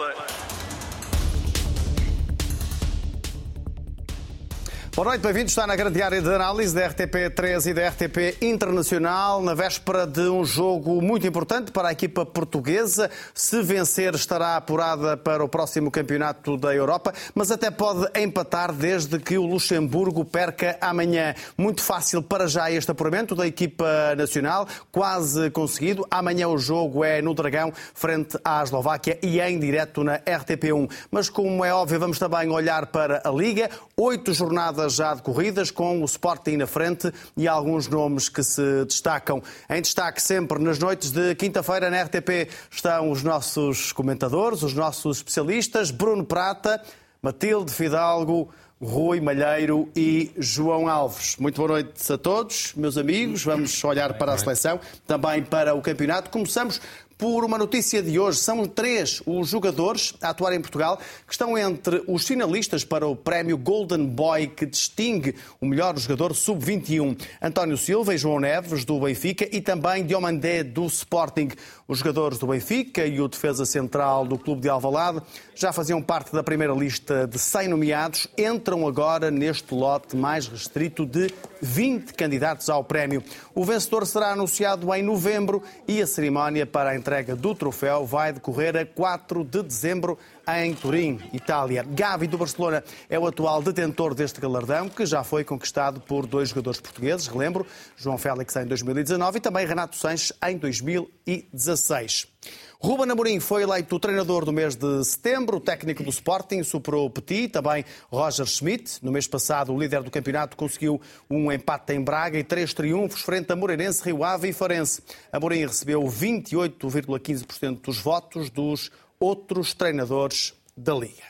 but Boa noite, bem-vindos. Está na grande área de análise da RTP3 e da RTP Internacional, na véspera de um jogo muito importante para a equipa portuguesa. Se vencer, estará apurada para o próximo campeonato da Europa, mas até pode empatar desde que o Luxemburgo perca amanhã. Muito fácil para já este apuramento da equipa nacional, quase conseguido. Amanhã o jogo é no Dragão, frente à Eslováquia e em direto na RTP1. Mas, como é óbvio, vamos também olhar para a Liga. Oito jornadas já decorridas, com o Sporting na frente e alguns nomes que se destacam. Em destaque sempre nas noites de quinta-feira na RTP estão os nossos comentadores, os nossos especialistas, Bruno Prata, Matilde Fidalgo, Rui Malheiro e João Alves. Muito boa noite a todos, meus amigos. Vamos olhar para a seleção, também para o campeonato. Começamos por uma notícia de hoje. São três os jogadores a atuar em Portugal que estão entre os finalistas para o prémio Golden Boy, que distingue o melhor jogador sub-21. António Silva e João Neves, do Benfica, e também Diomandé, do Sporting. Os jogadores do Benfica e o defesa central do Clube de Alvalade já faziam parte da primeira lista de 100 nomeados, entram agora neste lote mais restrito de 20 candidatos ao prémio. O vencedor será anunciado em novembro e a cerimónia para a entrega do troféu vai decorrer a 4 de dezembro em Turim, Itália. Gavi do Barcelona é o atual detentor deste galardão, que já foi conquistado por dois jogadores portugueses, relembro, João Félix em 2019 e também Renato Sanches em 2016. Ruben Amorim foi eleito o treinador do mês de setembro. O técnico do Sporting superou Petit, também Roger Schmidt. No mês passado, o líder do campeonato conseguiu um empate em Braga e três triunfos frente a Moreirense, Rio Ave e Farense. Amorim recebeu 28,15% dos votos dos outros treinadores da Liga.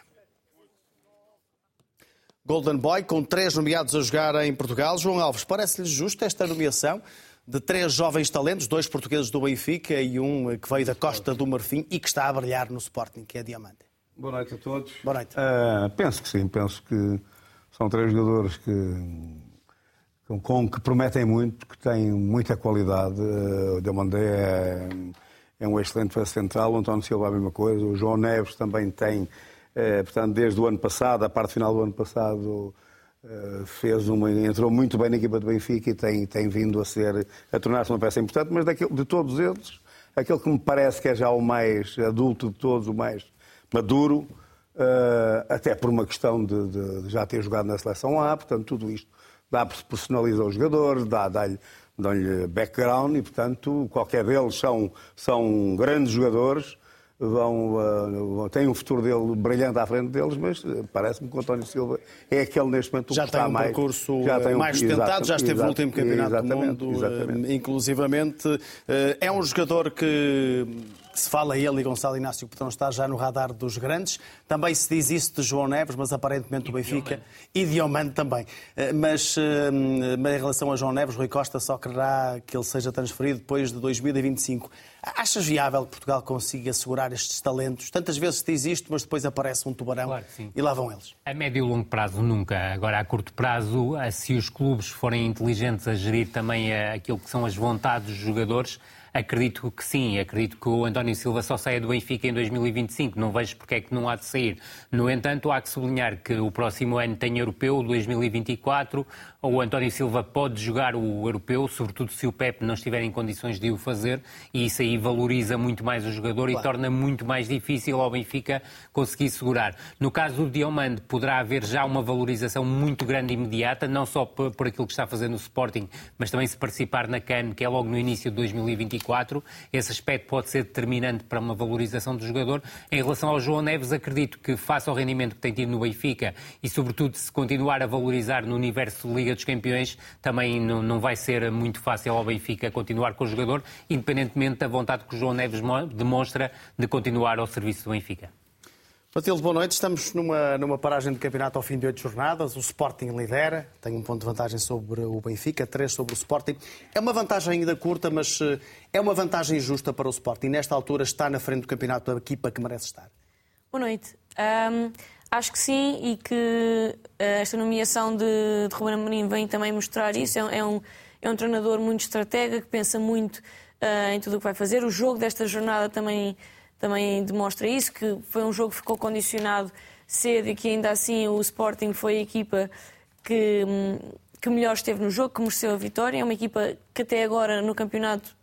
Golden Boy, com três nomeados a jogar em Portugal. João Alves, parece-lhe justa esta nomeação? De três jovens talentos, dois portugueses do Benfica e um que veio da Costa do Marfim e que está a brilhar no Sporting, que é Diamante. Boa noite a todos. Boa noite. Uh, penso que sim, penso que são três jogadores que, com, que prometem muito, que têm muita qualidade. Uh, o Diamandé é, é, um excelente defesa central, o António Silva a mesma coisa, o João Neves também tem, uh, portanto, desde o ano passado, a parte final do ano passado, fez uma, entrou muito bem na equipa do Benfica e tem, tem vindo a ser a tornar-se uma peça importante, mas daquele, de todos eles, aquele que me parece que é já o mais adulto de todos, o mais maduro, uh, até por uma questão de, de, já ter jogado na seleção A, portanto, tudo isto dá personaliza os jogadores, dá, dá-lhe dá background e, portanto, qualquer deles são, são grandes jogadores vão, uh, têm um futuro dele brilhante à frente deles, mas uh, parece-me que o António Silva é aquele neste momento já que tem está um mais, percurso já tem um, mais tentado, já esteve no último campeonato do mundo, exatamente. inclusivamente. Uh, é um jogador que se fala ele e Gonçalo Inácio Petão está já no radar dos grandes. Também se diz isso de João Neves, mas aparentemente o Benfica e Diomande também. Eh, mas, eh, mas em relação a João Neves, Rui Costa só quererá que ele seja transferido depois de 2025. Achas viável que Portugal consiga assegurar estes talentos? Tantas vezes se diz isto, mas depois aparece um tubarão claro e lá vão eles. A médio e longo prazo nunca. Agora, a curto prazo, se os clubes forem inteligentes a gerir também aquilo que são as vontades dos jogadores, Acredito que sim, acredito que o António Silva só saia do Benfica em 2025, não vejo porque é que não há de sair. No entanto, há que sublinhar que o próximo ano tem europeu, 2024, o António Silva pode jogar o europeu, sobretudo se o Pep não estiver em condições de o fazer, e isso aí valoriza muito mais o jogador claro. e torna muito mais difícil ao Benfica conseguir segurar. No caso do Diomande, poderá haver já uma valorização muito grande e imediata, não só por, por aquilo que está fazendo o Sporting, mas também se participar na CAN, que é logo no início de 2024 2024. Esse aspecto pode ser determinante para uma valorização do jogador. Em relação ao João Neves, acredito que, face ao rendimento que tem tido no Benfica e, sobretudo, se continuar a valorizar no universo de Liga dos Campeões, também não, não vai ser muito fácil ao Benfica continuar com o jogador, independentemente da vontade que o João Neves demonstra de continuar ao serviço do Benfica. Matilde, boa noite. Estamos numa, numa paragem de campeonato ao fim de oito jornadas. O Sporting lidera, tem um ponto de vantagem sobre o Benfica, três sobre o Sporting. É uma vantagem ainda curta, mas eh, é uma vantagem justa para o Sporting. Nesta altura está na frente do campeonato a equipa que merece estar. Boa noite. Um, acho que sim e que eh, esta nomeação de, de Ruben Amorim vem também mostrar isso. É, é, um, é um treinador muito estratega, que pensa muito uh, em tudo o que vai fazer. O jogo desta jornada também também demonstra isso, que foi um jogo que ficou condicionado cedo e que ainda assim o Sporting foi a equipa que, hum, que melhor esteve no jogo, que mereceu a vitória. É uma equipa que até agora no campeonato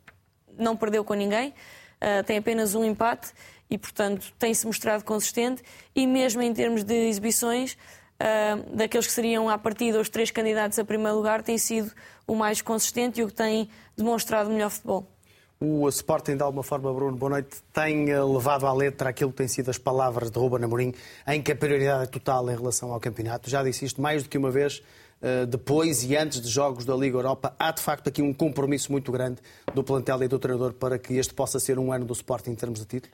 não perdeu com ninguém, uh, tem apenas um empate e, portanto, tem-se mostrado consistente. E mesmo em termos de exibições, uh, daqueles que seriam à partida os três candidatos a primeiro lugar, tem sido o mais consistente e o que tem demonstrado melhor futebol. O Sporting, de alguma forma, Bruno, boa noite, tem eh, levado à letra aquilo que têm sido as palavras de Ruben Amorim, em que a prioridade é total em relação ao campeonato. Já disse isto mais do que uma vez, eh, depois e antes de jogos da Liga Europa. Há, de facto, aqui um compromisso muito grande do plantel e do treinador para que este possa ser um ano do Sporting em termos de título?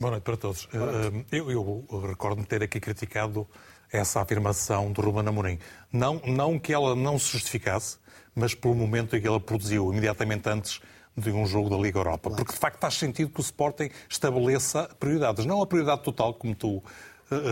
Boa noite para todos. Noite. Eh, eu, eu recordo-me ter aqui criticado essa afirmação de Ruben Amorim. Não, não que ela não se justificasse, mas pelo momento em que ela produziu, imediatamente antes de um jogo da Liga Europa. Porque, de facto, faz sentido que o Sporting estabeleça prioridades. Não a prioridade total, como tu uh,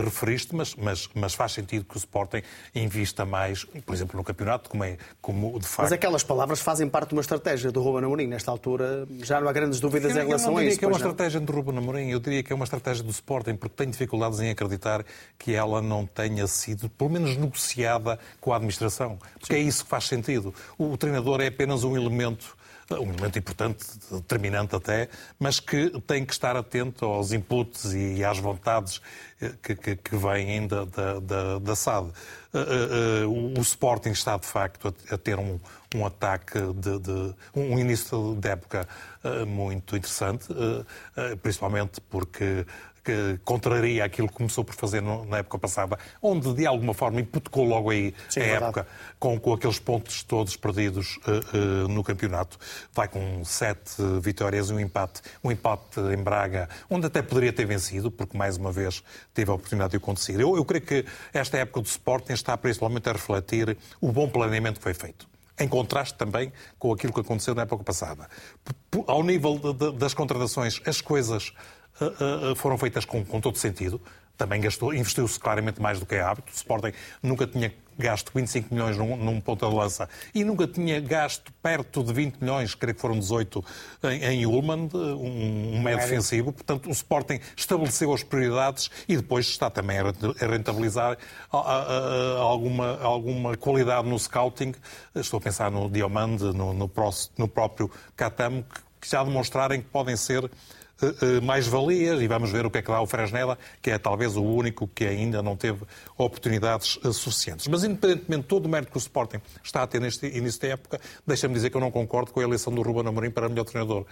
referiste, mas, mas, mas, faz sentido que o Sporting invista mais, por exemplo, no campeonato, como, é, como de facto... Mas aquelas palavras fazem parte de uma estratégia do Ruben Amorim. Nesta altura já não há grandes dúvidas eu, em relação a isso. Eu não diria que é uma estratégia do Ruben Amorim, eu diria que é uma estratégia do Sporting, porque tenho dificuldades em acreditar que ela não tenha sido, pelo menos, negociada com a administração. Porque Sim. é isso que faz sentido. O, o treinador é apenas um elemento um elemento importante, determinante até, mas que tem que estar atento aos inputs e às vontades eh, que, que, que vêm da, da, da, da SAD. Uh, uh, o Sporting está, de facto, a, a ter um, um ataque, de, de, um início de época eh, muito interessante, eh, principalmente porque que contraria aquilo que começou por fazer no, na época passada, onde de alguma forma hipotecou logo aí Sim, a é época com, com aqueles pontos todos perdidos uh, uh, no campeonato. Vai com sete vitórias e um empate, um empate em Braga, onde até poderia ter vencido, porque mais uma vez teve a oportunidade de acontecer. Eu, eu creio que esta época do Sporting está principalmente a refletir o bom planeamento que foi feito em contraste também com aquilo que aconteceu na época passada. Ao nível de, de, das contratações, as coisas foram feitas com, com todo sentido. Também gastou, investiu-se claramente mais do que é hábito. O Sporting nunca tinha gasto 25 milhões num, num ponta de lança e nunca tinha gasto perto de 20 milhões, creio que foram 18 em, em Ullmann, um, um médio defensivo. Portanto, o Sporting estabeleceu as prioridades e depois está também a rentabilizar a, a, a, alguma, alguma qualidade no scouting. Estou a pensar no Diomande, no, no, no próprio Catam, que já demonstrarem que podem ser mais-valias e vamos ver o que é que dá o Fresneda, que é talvez o único que ainda não teve oportunidades eh, suficientes. Mas, independentemente de todo o mérito que o Sporting está a ter neste início da época, deixa-me dizer que eu não concordo com a eleição do Ruben Amorim para melhor treinador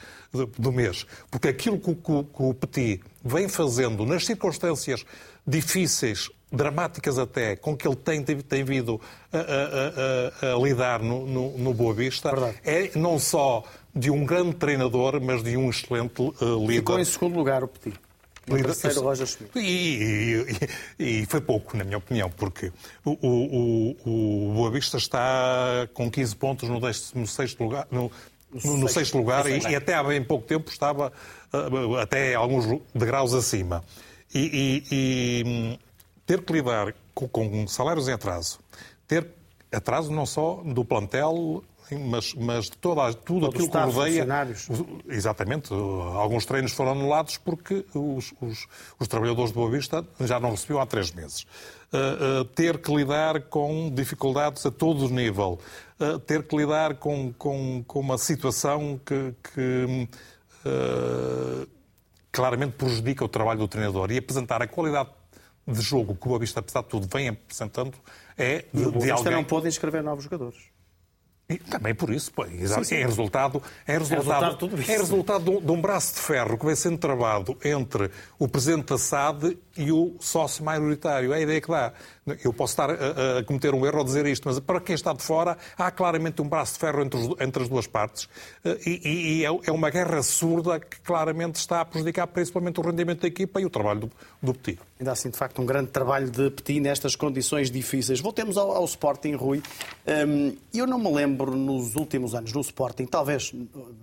do mês. Porque aquilo que o Petit vem fazendo nas circunstâncias difíceis dramáticas até, com que ele tem, tem vindo a, a, a, a lidar no, no, no Boa Vista, Verdade. é não só de um grande treinador, mas de um excelente uh, líder. Ficou em segundo lugar o Petit. Líder, Schmidt. E, e, e, foi pouco, na minha opinião, porque o, o, o Boa Vista está com 15 pontos no, 16 lugar, no, no, no sexto lugar e, e, até há bem pouco tempo estava uh, até alguns degraus acima. E, e ter que lidar com, com salários em atraso, ter atraso não só do plantel mas, mas toda, tudo Todo aquilo que rodeia. Exatamente. Alguns treinos foram anulados porque os, os, os trabalhadores de Boa Vista já não recebiam há três meses. Uh, uh, ter que lidar com dificuldades a todo nível, uh, ter que lidar com, com, com uma situação que, que claramente prejudica o trabalho do treinador e apresentar a qualidade de jogo que o Boa Vista, apesar de tudo, vem apresentando é de, e o Boa Vista alguém... não pode inscrever novos jogadores. E também por isso, pô, sim, sim. é resultado, é resultado, é resultado, é resultado de um braço de ferro que vem sendo travado entre o presidente da SAD e o sócio maioritário. É a ideia que dá. Eu posso estar a, a, cometer um erro ao dizer isto, mas para quem está de fora, há claramente um braço de ferro entre, os, entre as duas partes. Eh, e, e, é, é uma guerra surda que claramente está a prejudicar principalmente o rendimento da equipa e o trabalho do, do Petit. Ainda assim, de facto, um grande trabalho de Petit nestas condições difíceis. Voltemos ao, ao Sporting, Rui. Um, eu não me lembro nos últimos anos no Sporting, talvez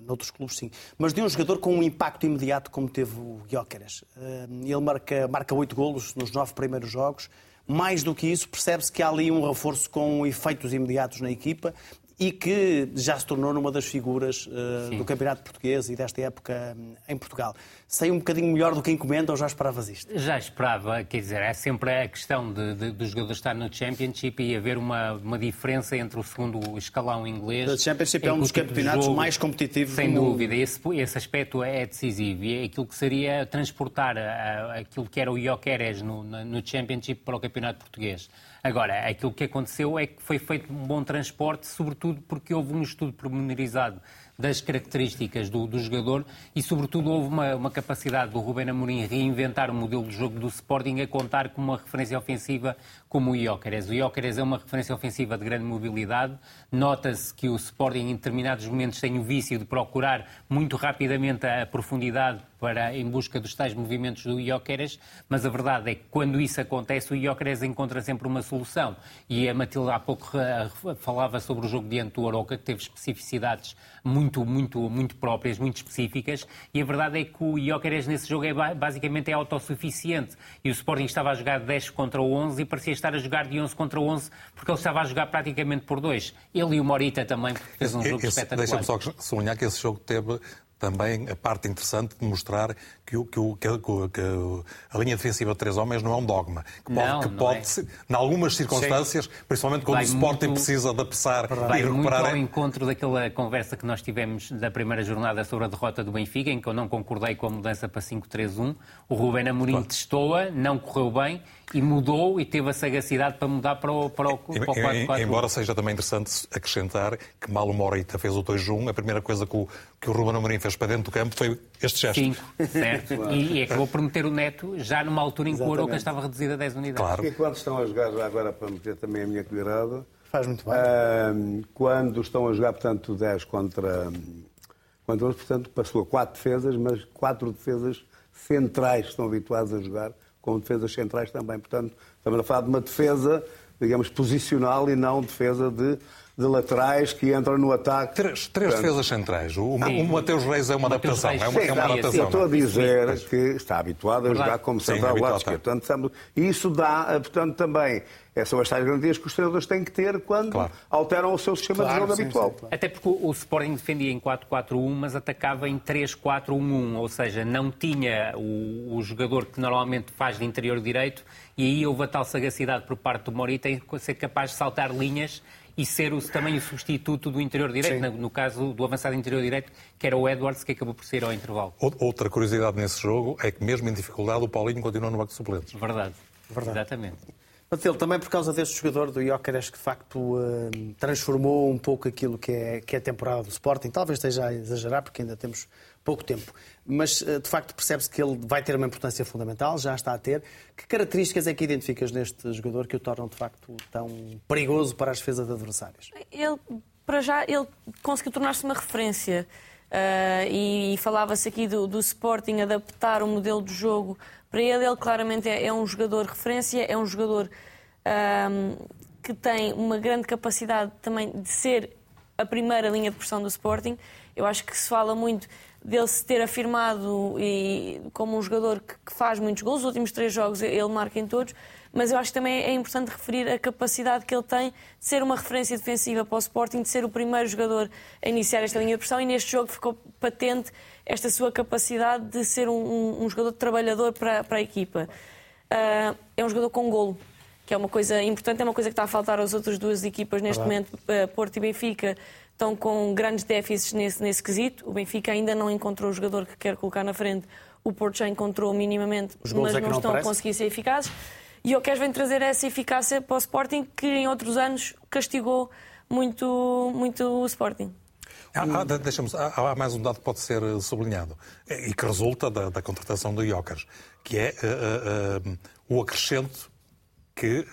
noutros clubes sim, mas de um jogador com um impacto imediato como teve o Gyökeres. Um, ele marca, marca oito golos nos nove primeiros jogos. Mais do que isso, percebe-se que há ali um reforço com efeitos imediatos na equipa e que já se tornou numa das figuras uh, do Campeonato Português e desta época um, em Portugal. Sei um bocadinho melhor do que encomenda ou já esperavas isto? Já esperava, quer dizer, é sempre a questão de, de, dos jogadores estar no Championship e haver uma, uma diferença entre o segundo escalão inglês. O Championship é um dos campeonatos jogo, mais competitivos Sem do dúvida, esse, esse aspecto é decisivo e é aquilo que seria transportar a, aquilo que era o Ioqueres no, no Championship para o Campeonato Português. Agora, aquilo que aconteceu é que foi feito um bom transporte, sobretudo porque houve um estudo pormenorizado das características do, do jogador e, sobretudo, houve uma, uma, capacidade do Rubén Amorim reinventar o modelo de jogo do Sporting a contar com uma referência ofensiva como o Iócares. O Iócares é uma referência ofensiva de grande mobilidade. Nota-se que o Sporting, em determinados momentos, tem o vício de procurar muito rapidamente a profundidade para, em busca dos tais movimentos do Ióqueres, mas a verdade é que quando isso acontece, o Ióqueres encontra sempre uma solução. E a Matilde há pouco falava sobre o jogo diante do Oroca, que teve especificidades muito, muito, muito próprias, muito específicas, e a verdade é que o Ióqueres nesse jogo é basicamente é autossuficiente. E o Sporting estava a jogar 10 contra 11 e parecia estar a jogar de 11 contra 11 porque ele estava a jogar praticamente por dois. Ele e o Morita também fez um jogo esse, espetacular. Deixa-me só sublinhar que esse jogo teve também a parte interessante de mostrar que, o, que, o, que, a, linha defensiva de três homens não é um dogma. Que pode, não, que não pode é. ser, em algumas circunstâncias, principalmente quando Vai o Sporting muito, precisa de apressar Vai e recuperar... muito ao encontro daquela conversa que nós tivemos da primeira jornada sobre a derrota do Benfica, em que eu não concordei com a mudança para 5-3-1. O Rubén Amorim claro. testou-a, não correu bem e mudou e teve a sagacidade para mudar para o, para o, para o 4-4. Embora seja também interessante acrescentar que mal o Morita fez o 2-1, a primeira coisa que o, que o Ruben Amorim fez para dentro do campo foi este gesto. 5, certo. E, e acabou por meter o Neto já numa altura em que o Aroca estava reduzido a 10 unidades. Claro. E quando estão a jogar, já agora para meter também a minha colherada... Faz muito bem. Uh, quando estão a jogar, portanto, 10 contra... 11, portanto, passou a 4 defesas, mas 4 defesas centrais estão habituados a jogar com defesas centrais também. Portanto, estamos a falar de uma defesa, digamos, posicional e não defesa de, de laterais que entram no ataque. Três, três Portanto, defesas centrais. O, o Mateus Reis é uma adaptação. É uma, é uma adaptação. Estou a dizer que está habituado a jogar como central lado esquerdo. Portanto, isso dá, portanto, também essas são as tais garantias que os treinadores têm que ter quando claro. alteram o seu sistema claro, de jogo sim, habitual. Sim, claro. Até porque o Sporting defendia em 4-4-1, mas atacava em 3-4-1-1, ou seja, não tinha o, o, jogador que normalmente faz de interior direito, e aí houve a tal sagacidade por parte do Morita em ser capaz de saltar linhas e ser o, também o substituto do interior direito, no, no, caso do avançado interior direito, que era o Edwards, que acabou por ser ao intervalo. Outra curiosidade nesse jogo é que, mesmo em dificuldade, o Paulinho continua no banco de suplentes. Verdade. Verdade. Exatamente. Matilde, também por causa deste jogador do Jóqueres que de facto uh, transformou um pouco aquilo que é, que é a temporada do Sporting. Talvez esteja a exagerar porque ainda temos pouco tempo. Mas uh, de facto percebe-se que ele vai ter uma importância fundamental, já está a ter. Que características é que identificas neste jogador que o tornam de facto tão perigoso para as defesas de adversários? Ele, para já, ele conseguiu tornar-se uma referência. Uh, e, e falava-se aqui do, do Sporting adaptar o modelo de jogo para ele, ele claramente é, é um jogador referência, é um jogador um, que tem uma grande capacidade também de ser a primeira linha de pressão do Sporting. Eu acho que se fala muito dele se ter afirmado e, como um jogador que, que faz muitos gols. Os últimos três jogos ele marca em todos, mas eu acho que também é importante referir a capacidade que ele tem de ser uma referência defensiva para o Sporting, de ser o primeiro jogador a iniciar esta linha de pressão e neste jogo ficou patente esta sua capacidade de ser um, um, um jogador trabalhador para, para a equipa. Uh, é um jogador com golo, que é uma coisa importante, é uma coisa que está a faltar às outras duas equipas neste momento, uh, Porto e Benfica, estão com grandes déficits nesse, nesse quesito. O Benfica ainda não encontrou o jogador que quer colocar na frente, o Porto já encontrou minimamente, mas é não, não estão a conseguir ser eficazes. E o Queres vem trazer essa eficácia para o Sporting que em outros anos castigou muito, muito o Sporting. Há, há, deixamos, há, há, mais um dado que pode ser eh, sublinhado e que resulta da, da contratação do Jokers, que é uh, uh, uh, o acrescento que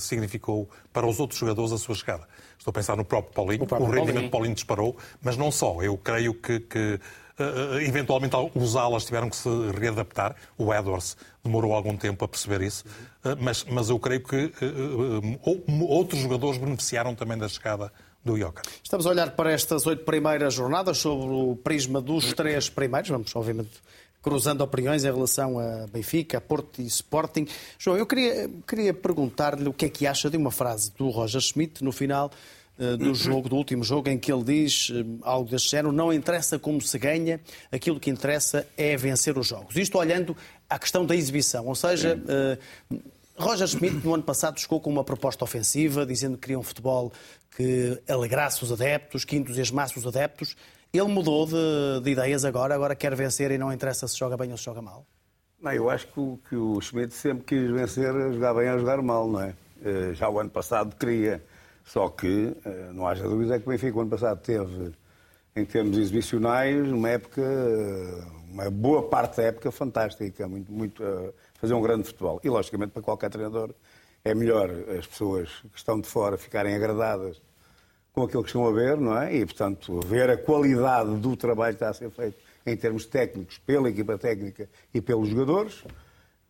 significou para os outros jogadores a sua chegada. Estou a pensar no próprio Paulinho, o, próprio o rendimento Paulinho. Paulinho disparou, mas não só. Eu creio que, que eventualmente os alas tiveram que se readaptar. O Edwards demorou algum tempo a perceber isso, mas, mas eu creio que outros jogadores beneficiaram também da chegada. Estamos a olhar para estas oito primeiras jornadas sobre o prisma dos três primeiros. Vamos, obviamente, cruzando opiniões em relação a Benfica, Porto e Sporting. João, eu queria, queria perguntar-lhe o que é que acha de uma frase do Roger Schmidt no final uh, do jogo, do último jogo, em que ele diz uh, algo deste género: não interessa como se ganha, aquilo que interessa é vencer os jogos. Isto olhando à questão da exibição, ou seja. Uh, Roger Schmidt, no ano passado, chegou com uma proposta ofensiva, dizendo que queria um futebol que alegrasse os adeptos, que entusiasmasse os adeptos. Ele mudou de, de ideias agora, agora quer vencer e não interessa se joga bem ou se joga mal. Não, eu acho que o, que o Schmidt sempre quis vencer a jogar bem ou a jogar mal, não é? Eh, já o ano passado queria. Só que, eh, não haja dúvida, que o Benfica o ano passado teve, em termos exibicionais, uma época, uma boa parte da época fantástica, muito, muito, fazer um grande futebol. E, logicamente, para qualquer treinador, é melhor as pessoas que estão de fora ficarem agradadas com aquilo que estão a ver, não é? E, portanto, ver a qualidade do trabalho que está a ser feito em termos técnicos pela equipa técnica e pelos jogadores.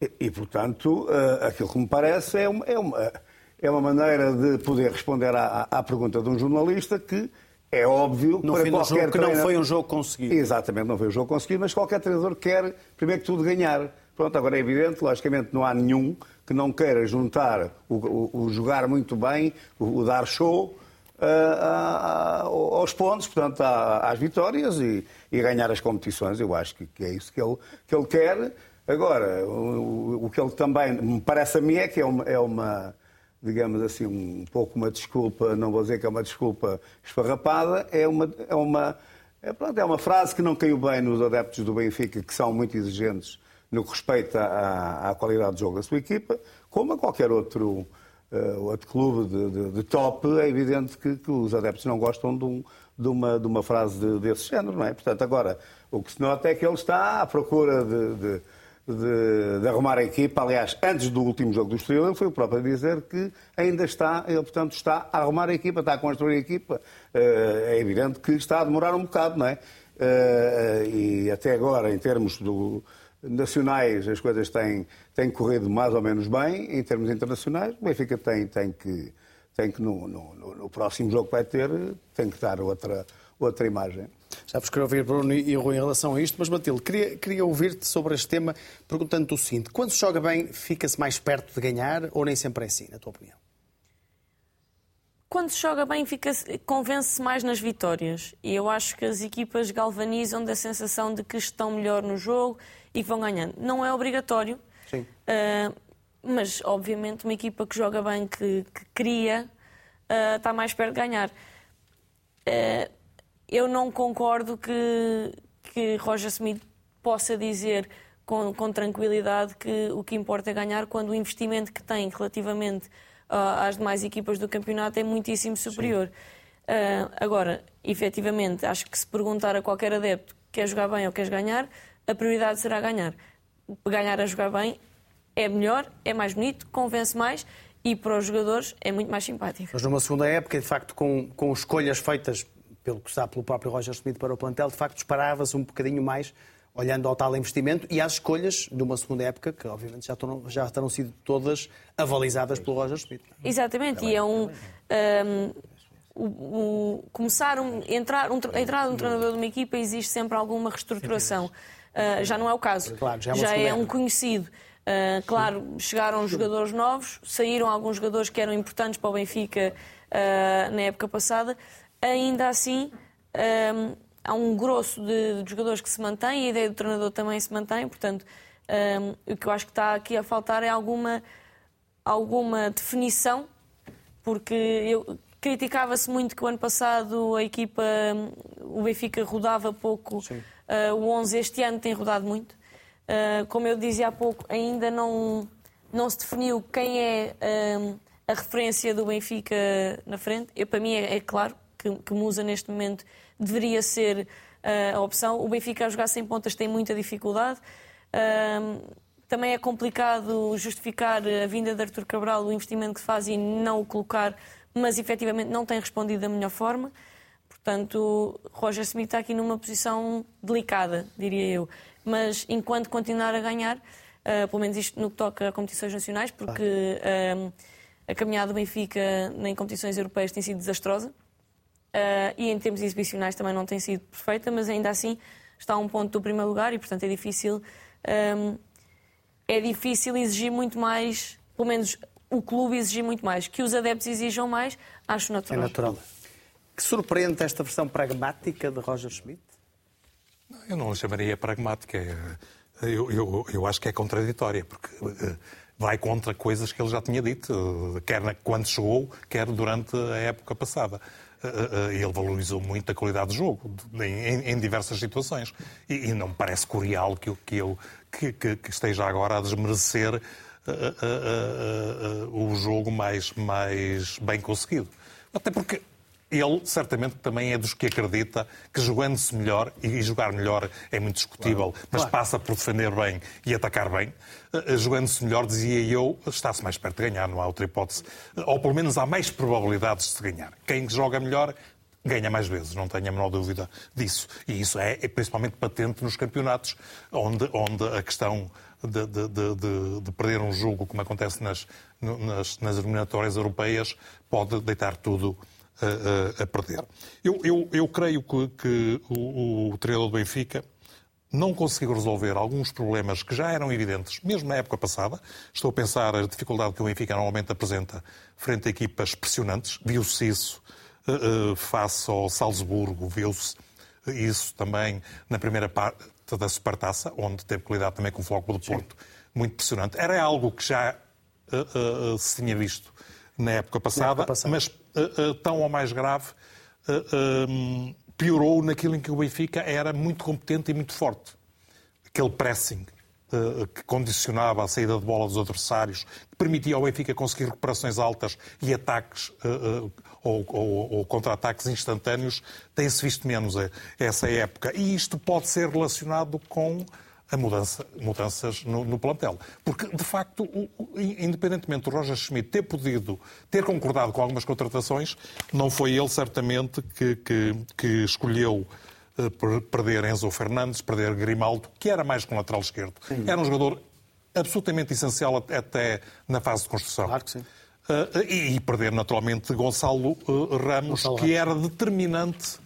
E, e portanto, uh, aquilo que me parece é uma, é, uma, é uma maneira de poder responder à, à pergunta de um jornalista que é óbvio no para qualquer jogo, que não foi um jogo conseguido. Exatamente, não foi um jogo conseguido, mas qualquer treinador quer, primeiro que tudo, ganhar. Pronto, agora é evidente, logicamente não há nenhum que não queira juntar o, o, o jogar muito bem, o, o dar show, uh, aos pontos, portanto, às vitórias e, e, ganhar as competições. Eu acho que, que, é isso que ele, que ele quer. Agora, o, o, que ele também me parece a mim é que é uma, é uma digamos assim, um pouco uma desculpa, não vou dizer que é uma desculpa esfarrapada, é uma, é uma, é, pronto, é uma frase que não caiu bem nos adeptos do Benfica, que são muito exigentes no que respeita à, à qualidade de jogo da sua equipa, como a qualquer outro, uh, outro clube de, de, de, top, é evidente que, que, os adeptos não gostam de, um, de, uma, uma frase de, desse género, não é? Portanto, agora, o que se nota é que ele está à procura de, arrumar a equipa. Aliás, antes do último jogo do Estrela, foi o próprio a dizer que ainda está, ele, portanto, está a arrumar a equipa, está a construir a equipa. Uh, é evidente que está a demorar um bocado, não é? Uh, e até agora, em termos do, nacionais as coisas têm, têm corrido mais ou menos bem, em termos internacionais, o Benfica tem, tem que, tem que no, no, no próximo jogo que vai ter, tem que dar outra, outra imagem. Já vos quero ouvir, Bruno e Rui, em relação a isto, mas Matilde, queria, queria ouvir-te sobre este tema, perguntando-te o seguinte: quando se joga bem, fica-se mais perto de ganhar ou nem sempre é assim, na tua opinião? Quando se joga bem, convence-se mais nas vitórias. E eu acho que as equipas galvanizam da sensação de que estão melhor no jogo e vão ganhando. Não é obrigatório, uh, mas obviamente uma equipa que joga bem, que, que cria, uh, está mais perto de ganhar. Uh, eu não concordo que, que Roger Smith possa dizer com, com, tranquilidade que o que importa é ganhar quando o investimento que tem relativamente às demais equipas do campeonato é muitíssimo superior. agora, efetivamente, acho que se perguntar a qualquer adepto quer jogar bem ou queres ganhar, a prioridade será ganhar. Ganhar a jogar bem é melhor, é mais bonito, convence mais e para os jogadores é muito mais simpático. Mas numa segunda época, de facto, com, com escolhas feitas pelo que está pelo próprio Roger Smith para o plantel, de facto esperava-se um bocadinho mais olhando ao tal investimento e às escolhas de uma segunda época, que obviamente já, estão, já terão sido todas avalizadas pelo Roger Smith. Exatamente, e é um, um o, o, começar um, entrar, um, a entrada de um treinador de uma equipa existe sempre alguma reestruturação. Uh, já não é o caso. Claro, já é, já é um conhecido. Uh, claro, chegaram jogadores novos, saíram alguns jogadores que eram importantes para o Benfica uh, na época passada. Ainda assim, um, há um grosso de, de, jogadores que se mantém, a ideia do treinador também se mantém. Portanto, um, o que eu acho que está aqui a faltar é alguma, alguma definição, porque eu, criticava-se muito que o ano passado a equipa, o Benfica rodava pouco. Uh, o 11 este ano tem rodado muito. Uh, como eu dizia há pouco, ainda não, não se definiu quem é uh, a referência do Benfica na frente. Eu, para mim é, é claro que, que Musa neste momento deveria ser a opção. O Benfica a jogar sem pontas tem muita dificuldade. também é complicado justificar a vinda de Artur Cabral, o investimento que se faz e não o colocar, mas efetivamente não tem respondido da melhor forma. Portanto, Roger Smith está aqui numa posição delicada, diria eu. Mas enquanto continuar a ganhar, uh, pelo menos isto no que toca a competições nacionais, porque uh, a caminhada do Benfica em competições europeias tem sido desastrosa. Uh, e em termos exibicionais também não tem sido perfeita, mas ainda assim está a um ponto do primeiro lugar e, portanto, é difícil, um, é difícil exigir muito mais, pelo menos o clube exigir muito mais. Que os adeptos exijam mais, acho natural. É natural. que surpreende esta versão pragmática de Roger Schmidt? Eu não chamaria pragmática. Eu, eu, eu acho que é contraditória, porque uh, vai contra coisas que ele já tinha dito, quer na, quando chegou, quer durante a época passada. Uh, ele valorizou muito a qualidade do jogo, em, em diversas situações. E, e, não me parece curial que, que, eu, que, que, que esteja agora a desmerecer o jogo mais, mais bem conseguido. Até porque ele certamente também é dos que acredita que jogando-se melhor, e jogar melhor é muito discutível, claro. mas claro. passa por defender bem e atacar bem, eh, eh, jogando-se melhor, dizia eu, está-se mais perto de ganhar, não há outra hipótese. Ou pelo menos há mais probabilidades de ganhar. Quem joga melhor ganha mais vezes, não tenho a menor dúvida disso. E isso é, é principalmente patente nos campeonatos, onde, onde a questão de, de, de, de, perder um jogo, como acontece nas, nas, nas eliminatórias europeias, pode deitar tudo a, a, a perder. Eu, eu, eu, creio que, que o, o treinador do Benfica não conseguiu resolver alguns problemas que já eram evidentes, mesmo na época passada. Estou a pensar a dificuldade que o Benfica normalmente apresenta frente a equipas pressionantes. Viu-se isso uh, uh, face ao Salzburgo, viu-se isso também na primeira parte da Supertaça, onde teve qualidade também com o Floco do Porto, Sim. muito pressionante. Era algo que já uh, se tinha visto na época passada, na época passada. mas uh, uh, tão ou mais grave, uh, piorou naquilo em que o Benfica era muito competente e muito forte. Aquele pressing que condicionava a saída de bola dos adversários, que permitia ao Benfica conseguir recuperações altas e ataques ou, ou, ou contra-ataques instantâneos, tem-se visto menos essa época. E isto pode ser relacionado com a mudança, mudanças no, no, plantel. Porque, de facto, o, independentemente do Roger Schmidt ter podido, ter concordado com algumas contratações, não foi ele, certamente, que, que, que escolheu uh, perder Enzo Fernandes, perder Grimaldo, que era mais que um lateral esquerdo. Sim. Era um jogador absolutamente essencial até na fase de construção. Claro que sim. Uh, e, perder, naturalmente, Gonçalo uh, Ramos, Gonçalo que era determinante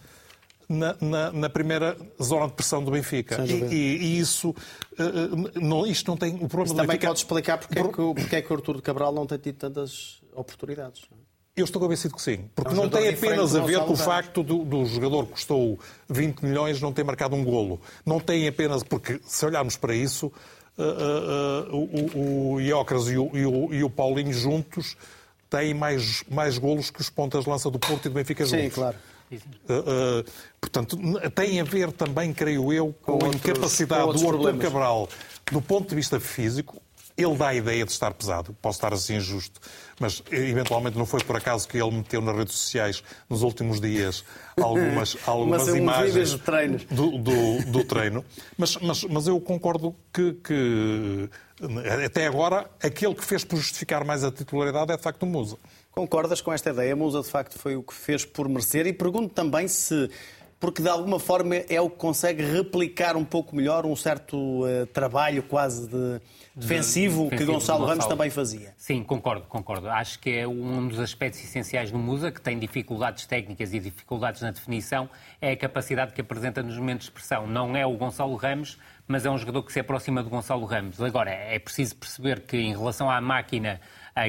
na, na, na, primeira zona de pressão do Benfica. E, e, e, isso, uh, não, isto não tem... O problema isso também Benfica... pode explicar porque, é que, porque é que o Arturo Cabral não tem tido tantas oportunidades. Eu estou convencido que sim. Porque é um não tem apenas a ver com o facto do, do, jogador que custou 20 milhões não ter marcado um golo. Não tem apenas... Porque, se olharmos para isso, uh, uh, o, o Iócrates e o, e, o, e o Paulinho juntos têm mais, mais golos que os pontas de lança do Porto e do Benfica juntos. Sim, claro. Uh, uh, portanto, tem a ver também, creio eu, com, com a incapacidade do Artur Cabral, do ponto de vista físico. Ele dá a ideia de estar pesado, posso estar assim injusto, mas eventualmente não foi por acaso que ele meteu nas redes sociais nos últimos dias algumas, algumas imagens do, do, do, treino. Mas, mas, mas eu concordo que, que, até agora aquele que fez por justificar mais a titularidade é de facto o Musa. Concordas com esta ideia? Musa, de facto, foi o que fez por merecer. E pergunto também se, porque de alguma forma é o que consegue replicar um pouco melhor um certo uh, trabalho quase de defensivo, de, que Gonçalo Ramos também fazia. Sim, concordo, concordo. Acho que é um dos aspectos essenciais do Musa, que tem dificuldades técnicas e dificuldades na definição, é a capacidade que apresenta nos momentos de pressão. Não é o Gonçalo Ramos, mas é um jogador que se aproxima do Gonçalo Ramos. Agora, é preciso perceber que em relação à máquina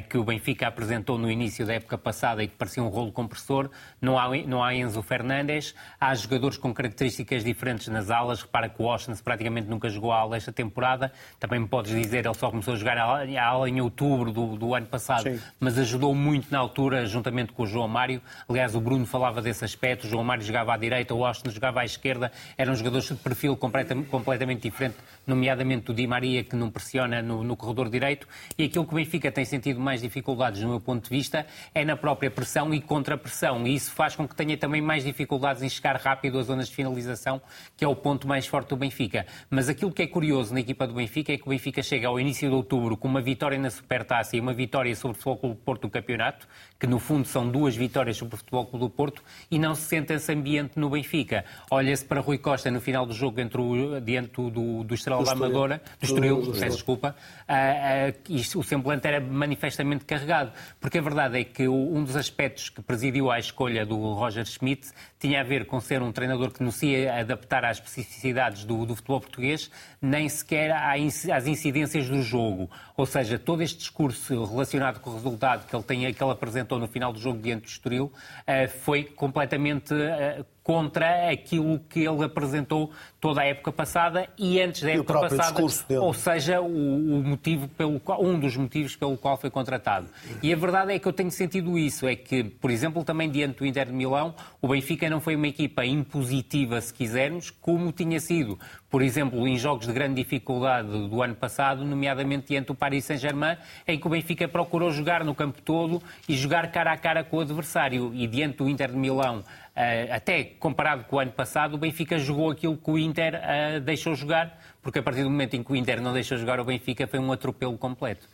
que o Benfica apresentou no início da época passada e que parecia um rolo compressor. Não há, não há Enzo Fernandes, há jogadores com características diferentes nas alas. Repara que o Washington praticamente nunca jogou a ala esta temporada. Também me podes dizer, ele só começou a jogar a ala em outubro do, do ano passado, Sim. mas ajudou muito na altura, juntamente com o João Mário. Aliás, o Bruno falava desse aspecto. O João Mário jogava à direita, o Washington jogava à esquerda. Eram jogadores de perfil completamente diferente, nomeadamente o Di Maria, que não pressiona no, no corredor direito. E aquilo que o Benfica tem sentido tido mais dificuldades, no meu ponto de vista, é na própria pressão e contra-pressão. E isso faz com que tenha também mais dificuldades em chegar rápido às zonas de finalização, que é o ponto mais forte do Benfica. Mas aquilo que é curioso na equipa do Benfica é que o Benfica chega ao início de outubro com uma vitória na Supertaça e uma vitória sobre o Futebol Clube do Porto no campeonato, que no fundo são duas vitórias sobre o Futebol Clube do Porto, e não se sente esse ambiente no Benfica. Olha-se para Rui Costa no final do jogo entre o, diante do, do Estrela da Amadora, do Estoril, peço desculpa, uh, uh, o semblante era manifestamente manifestamente carregado. Porque a verdade é que um dos aspectos que presidiu à escolha do Roger Schmidt tinha a ver com ser um treinador que não se ia adaptar às especificidades do, do futebol português, nem sequer às incidências do jogo. Ou seja, todo este discurso relacionado com o resultado que ele, tem, que ele apresentou no final do jogo diante do Estoril eh, foi completamente eh, contra aquilo que ele apresentou toda a época passada e antes da época passada, ou seja, o, o, motivo pelo qual, um dos motivos pelo qual foi contratado. E a verdade é que eu tenho sentido isso, é que, por exemplo, também diante do Inter de Milão, o Benfica não foi uma equipa impositiva, se quisermos, como tinha sido, por exemplo, em jogos de grande dificuldade do ano passado, nomeadamente diante do Paris Saint-Germain, em que o Benfica procurou jogar no campo todo e jogar cara a cara com o adversário. E diante do Inter de Milão, eh, até comparado com o ano passado, o Benfica jogou aquilo que o Inter uh, deixou jogar, porque a partir do momento em que o Inter não deixou jogar o Benfica foi um atropelo completo.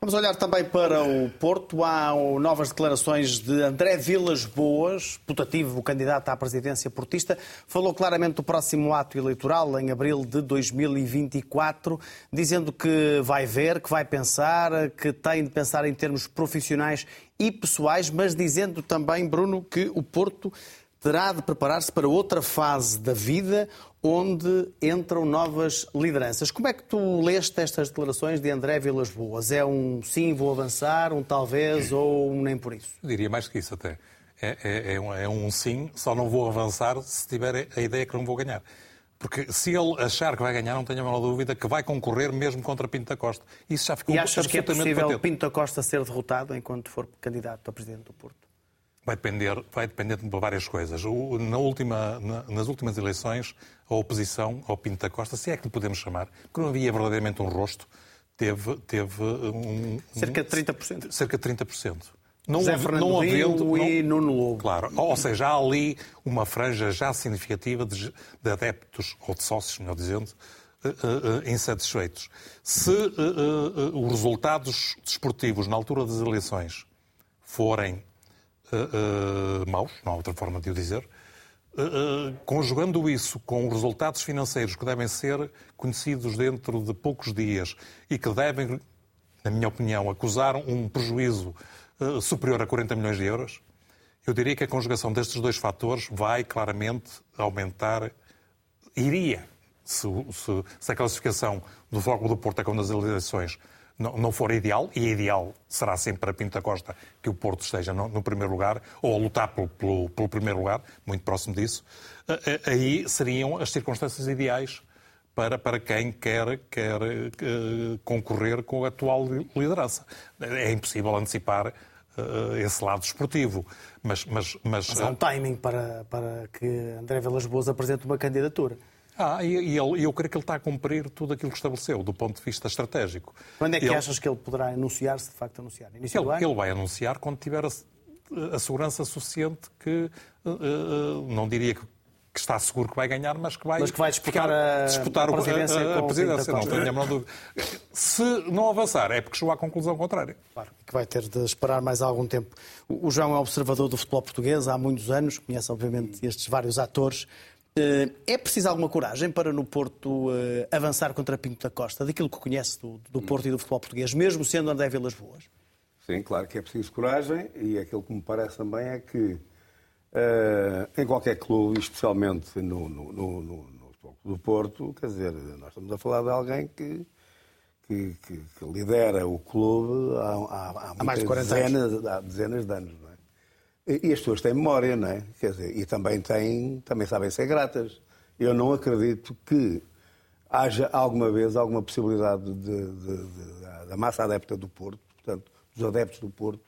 Vamos olhar também para o Porto. Há novas declarações de André Vilas Boas, putativo candidato à presidência portista. Falou claramente do próximo ato eleitoral, em abril de 2024, dizendo que vai ver, que vai pensar, que tem de pensar em termos profissionais e pessoais, mas dizendo também, Bruno, que o Porto terá de preparar-se para outra fase da vida onde entram novas lideranças. Como é que tu leste estas declarações de André Vilas Boas? É um sim, vou avançar, um talvez ou um nem por isso? Eu diria mais que isso até. É, é, é, um, é um sim, só não vou avançar se tiver a ideia que não vou ganhar. Porque se ele achar que vai ganhar, não tenho a menor dúvida que vai concorrer mesmo contra Pinto da Costa. Isso já ficou e achas que é possível patente. Pinto da Costa ser derrotado enquanto for candidato a presidente do Porto? Vai depender, vai depender de várias coisas. Na última, na, nas últimas eleições, a oposição ao Pinto da Costa, se é que lhe podemos chamar, porque não havia verdadeiramente um rosto, teve, teve um, cerca de 30%. Cerca de 30%. Não, José Fernando não havendo, e não, Nuno Lobo. Claro, ou seja, há ali uma franja já significativa de, de adeptos, ou de sócios, melhor dizendo, uh, uh, insatisfeitos. Se uh, os resultados desportivos na altura das eleições forem uh, uh, maus, não há outra forma de o dizer, uh, conjugando isso com os resultados financeiros que devem ser conhecidos dentro de poucos dias e que devem, na minha opinião, acusar um prejuízo superior a 40 milhões de euros, eu diria que a conjugação destes dois fatores vai claramente aumentar, iria, se, se, se a classificação do Foco do Porto é como nas eleições não, não for ideal, e ideal será sempre para Pinto da Costa que o Porto esteja no, no primeiro lugar, ou a lutar pelo, pelo, pelo, primeiro lugar, muito próximo disso, aí seriam as circunstâncias ideais para, para quem quer, quer uh, concorrer com a atual liderança. É impossível antecipar uh, esse lado esportivo. Mas, mas, mas, mas há um timing para, para que André Velas Boas apresente uma candidatura. Ah, e, e ele, eu creio que ele está a cumprir tudo aquilo que estabeleceu, do ponto de vista estratégico. Quando é que ele, achas que ele poderá anunciar, se de facto anunciar? Início ele, ele vai anunciar quando tiver a, a segurança suficiente que, uh, uh, não diria que que está seguro que vai ganhar, mas que vai, mas que vai disputar, a, disputar a presidência. A, a, a presidência não tenho a menor dúvida. Se não avançar, é porque chegou à conclusão contrária. Claro, que vai ter de esperar mais algum tempo. O João é observador do futebol português há muitos anos, conhece obviamente estes vários atores. Eh, é preciso alguma coragem para no Porto eh, avançar contra Pinto da Costa, daquilo que conhece do, do Porto e do futebol português, mesmo sendo André Vilas Boas? Sim, claro que é preciso coragem e aquilo que me parece também é que uh, em qualquer clube, especialmente no, no, no, no, do Porto, quer dizer, nós estamos a falar de alguém que, que, que, lidera o clube há, há, há, mais de 40 dezenas, anos. há dezenas de anos. E as pessoas têm memória, não é? Quer dizer, e também, têm, também sabem ser gratas. Eu não acredito que haja alguma vez alguma possibilidade de, de, de, da massa adepta do Porto, portanto, dos adeptos do Porto.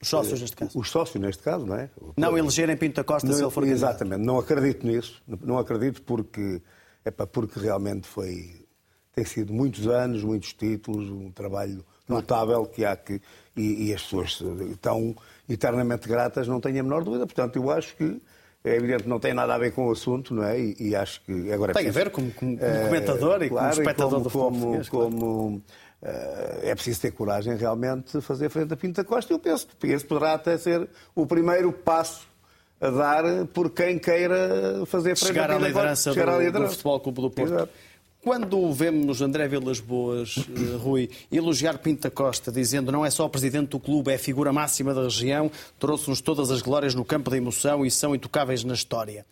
Os sócios, neste caso. Os sócios, neste caso, não é? Não elegerem Pinto da Costa não, se ele for Exatamente, não acredito nisso. Não acredito porque, é para porque realmente foi. Tem sido muitos anos, muitos títulos, um trabalho notável que há que. E, e as pessoas estão eternamente gratas, não tenho a menor dúvida. Portanto, eu acho que é evidente que não tem nada a ver com o assunto, não é? E, e acho que agora é tem preciso, a ver como, como, como é, comentador e claro, como espectador como, do futebol como, como uh, é preciso ter coragem realmente de fazer frente a Pinto da Costa. Eu penso que esse poderá até ser o primeiro passo a dar por quem queira fazer frente Chegar a Pinto da Costa. Chegar à liderança do, do Futebol Clube do Porto. Exato. Quando vemos André Vilas Boas, eh, Rui, elogiar Pinta Costa, dizendo não é só o presidente do clube, é a figura máxima da região, trouxe-nos todas as glórias no campo da emoção e são intocáveis na história.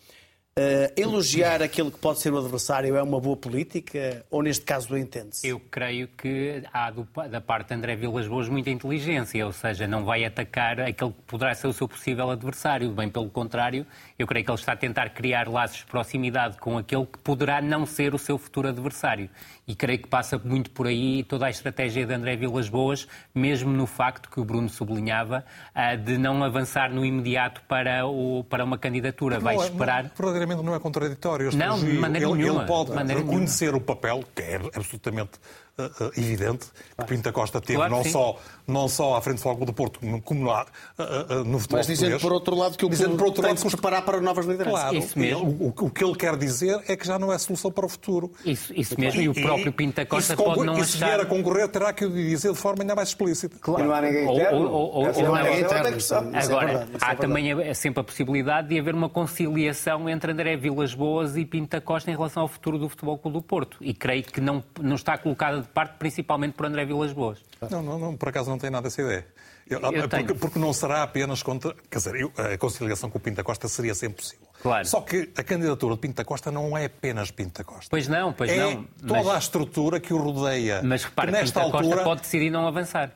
Uh, elogiar aquele que pode ser o adversário é uma boa política ou neste caso entende-se? Eu creio que há do, da parte de André Vilas Boas muita inteligência, ou seja, não vai atacar aquele que poderá ser o seu possível adversário, bem pelo contrário, eu creio que ele está a tentar criar laços de proximidade com aquele que poderá não ser o seu futuro adversário. E creio que passa muito por aí toda a estratégia de André Vilas Boas, mesmo no facto que o Bruno sublinhava, ah, de não avançar no imediato para, o, para uma candidatura. Vai Não é- esperar. não- verdadeiramente não é contraditório. Este Não, de maneira ele, nenhuma, ele pode reconhecer o papel, que é absolutamente uh, uh, evidente, que Pinta Costa teve Claro não, sim. só, não só à frente do Fogo do Porto, como, no, uh, uh, no futebol Mas dizendo português. por outro lado que o Dizendo clube por outro tem lado de que se os- preparar para novas lideranças. Claro, Isso mesmo. ele- o, o que ele quer dizer é que já não é solução para o futuro. Isso, isso mesmo, e o próprio Pinta Costa e se concor- pode não e se achar. vier a concorrer, terá que o dizer de forma ainda mais explícita. E não há ninguém Ou- interno. ou- ou- ou é não uma há outra ninguém interno, é- Agora, é há também sempre a possibilidade de haver uma conciliação entre André Vilas Boas e Pinta Costa em relação ao futuro do Futebol Clube do Porto. E creio que não, não está colocada de parte principalmente por André Vilas Boas. Não, não, não, por acaso não tenho nada essa ideia. Eu- Eu porque, porque não será apenas contra. Quer dizer, eu- a conciliação com o Pinta Costa seria sempre possível. Claro. Só que a candidatura de Pinta Costa não é apenas Pinta Costa. Pois não, pois é não. toda mas, a estrutura que o rodeia. mas repare, que nesta Pinta altura, Costa pode decidir não avançar.